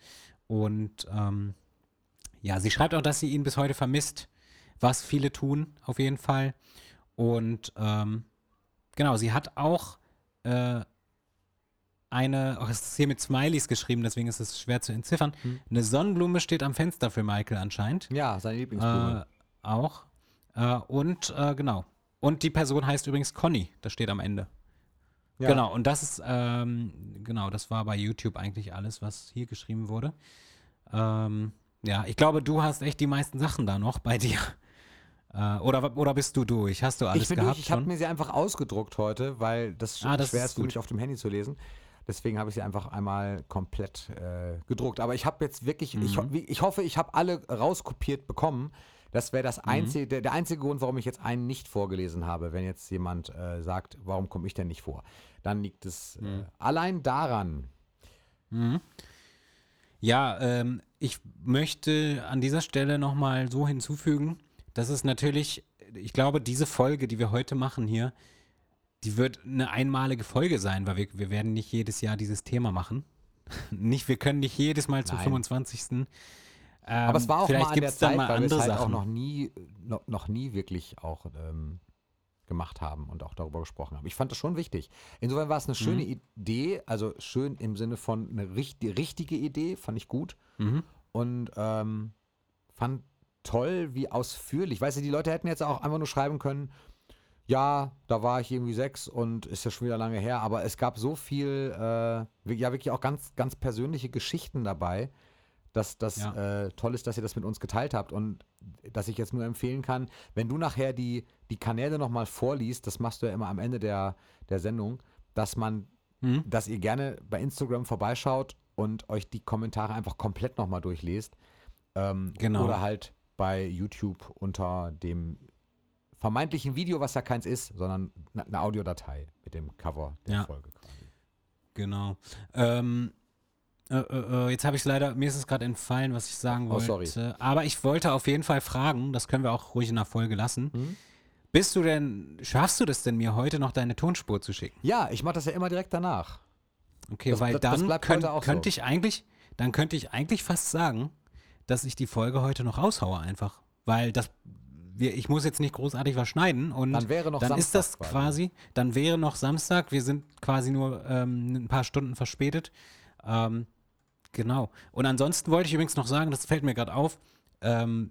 Und ähm, ja, sie schreibt auch, dass sie ihn bis heute vermisst, was viele tun, auf jeden Fall. Und ähm, genau, sie hat auch äh, eine, oh, es ist hier mit Smileys geschrieben, deswegen ist es schwer zu entziffern.
Hm.
Eine Sonnenblume steht am Fenster für Michael anscheinend.
ja, seine Lieblingsblume.
Äh, auch. Äh, und äh, genau. Und die Person heißt übrigens Conny, das steht am Ende.
ja.
Genau, und das ist, ähm, genau, das war bei YouTube eigentlich alles, was hier geschrieben wurde. Ähm, ja, ich glaube, du hast echt die meisten Sachen da noch bei dir. Äh, oder, oder bist du durch? Hast du alles
Ich bin
gehabt
durch, ich habe mir sie einfach ausgedruckt heute, weil das,
Ah, das
schwer
ist
für mich auf dem Handy zu lesen. Deswegen habe ich sie einfach einmal komplett äh, gedruckt. Aber ich habe jetzt wirklich, ich,
Mhm.
wie- ich hoffe, ich habe alle rauskopiert bekommen. Das wäre
Mhm.
das einzige, der, der einzige Grund, warum ich jetzt einen nicht vorgelesen habe, wenn jetzt jemand äh, sagt, warum komme ich denn nicht vor? Dann liegt es
Mhm.
äh, allein daran.
Ja, ähm, ich möchte an dieser Stelle nochmal so hinzufügen, dass es natürlich, ich glaube, diese Folge, die wir heute machen hier, die wird eine einmalige Folge sein, weil wir, wir werden nicht jedes Jahr dieses Thema machen. nicht, wir können nicht jedes Mal zum
Nein.
25. Ähm,
Aber es war auch
vielleicht
mal an der Zeit,
mal
weil wir es
andere
halt auch
Sachen.
noch nie, noch, noch nie wirklich auch ähm, gemacht haben und auch darüber gesprochen haben. Ich fand das schon wichtig. Insofern war es eine schöne
Mhm.
Idee, also schön im Sinne von eine richtig, richtige Idee, fand ich gut
Mhm.
und ähm, fand toll, wie ausführlich. Weißt du, die Leute hätten jetzt auch einfach nur schreiben können, ja, da war ich irgendwie sechs und ist ja schon wieder lange her, aber es gab so viel, äh, ja wirklich auch ganz, ganz persönliche Geschichten dabei, dass das
Ja.
äh, toll ist, dass ihr das mit uns geteilt habt und dass ich jetzt nur empfehlen kann, wenn du nachher die, die Kanäle nochmal vorliest, das machst du ja immer am Ende der, der Sendung, dass man,
Mhm.
dass ihr gerne bei Instagram vorbeischaut und euch die Kommentare einfach komplett nochmal durchlest. Ähm,
Genau.
Oder halt bei YouTube unter dem vermeintlichen Video, was ja keins ist, sondern eine Audiodatei mit dem Cover der
Ja.
Folge quasi.
Genau. Ähm, äh, äh, äh, jetzt habe ich es leider, mir ist es gerade entfallen, was ich sagen
Oh,
wollte.
sorry.
Aber ich wollte auf jeden Fall fragen, das können wir auch ruhig in der Folge lassen.
Mhm.
Bist du denn, schaffst du das denn mir heute noch deine Tonspur zu schicken?
Ja, ich mache das ja immer direkt danach.
Okay,
Das-
weil
das- das
dann
bleibt
könnt, könnte ich eigentlich, dann könnte ich eigentlich fast sagen, dass ich die Folge heute noch raushaue einfach. Weil das, wir, ich muss jetzt nicht großartig was schneiden und
Dann wäre noch
dann ist das
quasi.
quasi, dann wäre noch Samstag, wir sind quasi nur ähm, ein paar Stunden verspätet. Ähm, genau. Und ansonsten wollte ich übrigens noch sagen, das fällt mir gerade auf, ähm,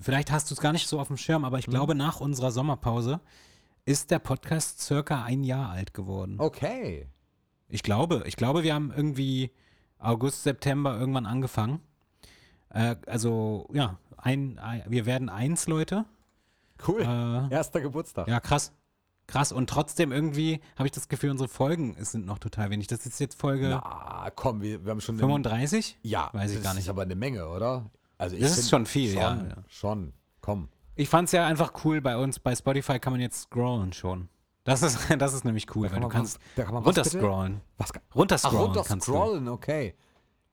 vielleicht hast du es gar nicht so auf dem Schirm, aber ich
Mhm.
glaube, nach unserer Sommerpause ist der Podcast circa ein Jahr alt geworden.
Okay.
Ich glaube, ich glaube, wir haben irgendwie August, September irgendwann angefangen. Äh, also, ja, ein, ein, wir werden eins, Leute.
Cool.
Äh,
Erster Geburtstag.
ja, krass. Krass. Und trotzdem irgendwie habe ich das Gefühl, unsere Folgen sind noch total wenig. Das ist jetzt Folge
Na, komm, wir, wir haben schon eine
35?
Ja,
Weiß ich
das
gar nicht.
ist aber eine Menge, oder? Also ich
Das ist schon viel,
schon,
ja.
Schon, komm.
Ich fand es ja einfach cool bei uns. Bei Spotify kann man jetzt scrollen schon. Das ist, das ist nämlich cool, weil du kannst
was- da kann man was
runterscrollen.
Was? Ach,
Runterscrollen du,
runterscrollen, okay.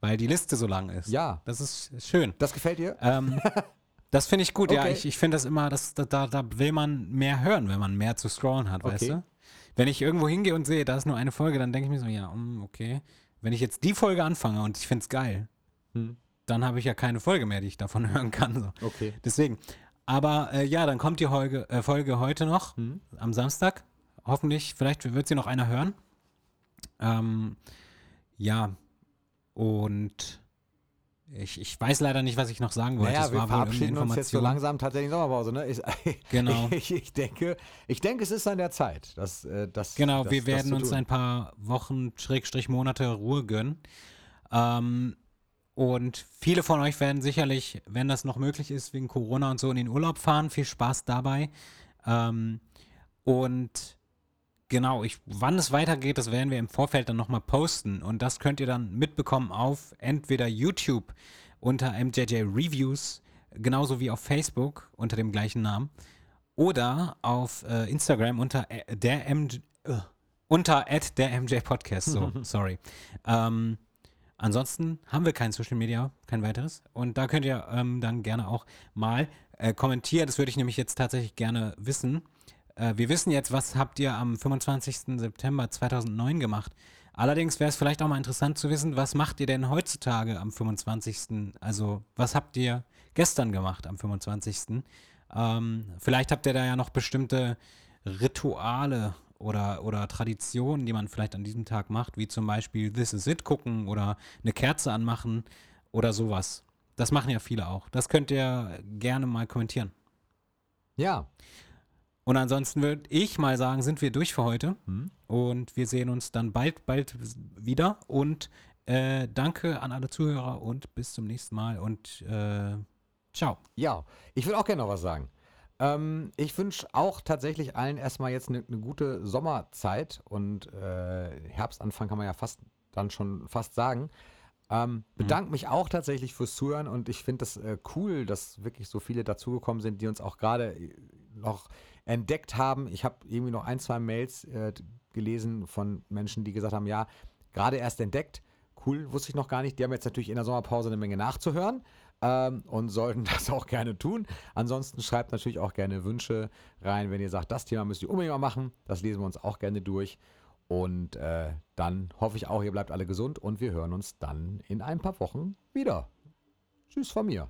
Weil die Liste so lang ist.
Ja.
Das ist schön.
Das gefällt dir?
Ähm, das finde ich gut, ja.
Okay.
Ich, ich finde das immer, das, da, da, will man mehr hören, wenn man mehr zu scrollen hat, weißt
Okay.
du? Wenn ich irgendwo hingehe und sehe, da ist nur eine Folge, dann denke ich mir so, ja, mm, okay. Wenn ich jetzt die Folge anfange und ich finde es geil,
Hm.
dann habe ich ja keine Folge mehr, die ich davon hören kann. So.
Okay.
Deswegen. Aber äh, ja, dann kommt die Folge, äh, Folge heute noch,
Hm.
am Samstag. Hoffentlich, vielleicht wird sie noch einer hören. Ähm, ja, und ich, ich weiß leider nicht, was ich noch sagen wollte.
Naja,
es
wir
war
verabschieden uns jetzt so langsam tatsächlich Sommerpause, ne? Ist,
Genau.
Ich, ich, denke, ich denke, es ist an der Zeit. Dass, äh, das,
Genau,
das,
wir werden uns ein paar Wochen, Schrägstrich Monate Ruhe gönnen. Ähm, und viele von euch werden sicherlich, wenn das noch möglich ist, wegen Corona und so in den Urlaub fahren. Viel Spaß dabei. Ähm, und genau, ich, wann es weitergeht, das werden wir im Vorfeld dann nochmal posten. Und das könnt ihr dann mitbekommen auf entweder YouTube unter MJJ Reviews, genauso wie auf Facebook unter dem gleichen Namen. Oder auf äh, Instagram unter äh, der MJ, äh, unter at der MJ Podcast, so, sorry. Ähm, ansonsten haben wir kein Social Media, kein weiteres. Und da könnt ihr ähm, dann gerne auch mal äh, kommentieren. Das würde ich nämlich jetzt tatsächlich gerne wissen. Äh, wir wissen jetzt, was habt ihr am 25. September 2009 gemacht. Allerdings wäre es vielleicht auch mal interessant zu wissen, was macht ihr denn heutzutage am 25. Also, was habt ihr gestern gemacht am 25.? Ähm, vielleicht habt ihr da ja noch bestimmte Rituale oder, oder Traditionen, die man vielleicht an diesem Tag macht, wie zum Beispiel This Is It gucken oder eine Kerze anmachen oder sowas. Das machen ja viele auch. Das könnt ihr gerne mal kommentieren.
Ja.
Und ansonsten würde ich mal sagen, sind wir durch für heute.
Hm.
Und wir sehen uns dann bald, bald wieder. Und äh, danke an alle Zuhörer und bis zum nächsten Mal. Und äh, ciao.
Ja, ich will auch gerne noch was sagen. Ähm, ich wünsche auch tatsächlich allen erstmal jetzt eine ne gute Sommerzeit und äh, Herbstanfang kann man ja fast dann schon fast sagen. Ähm, bedanke mich auch tatsächlich fürs Zuhören und ich finde das äh, cool, dass wirklich so viele dazugekommen sind, die uns auch gerade noch entdeckt haben. Ich habe irgendwie noch ein, zwei Mails äh, gelesen von Menschen, die gesagt haben, ja, gerade erst entdeckt. Cool, wusste ich noch gar nicht. Die haben jetzt natürlich in der Sommerpause eine Menge nachzuhören ähm, und sollten das auch gerne tun. Ansonsten schreibt natürlich auch gerne Wünsche rein, wenn ihr sagt, das Thema müsst ihr unbedingt mal machen. Das lesen wir uns auch gerne durch. Und äh, dann hoffe ich auch, ihr bleibt alle gesund und wir hören uns dann in ein paar Wochen wieder. Tschüss von mir.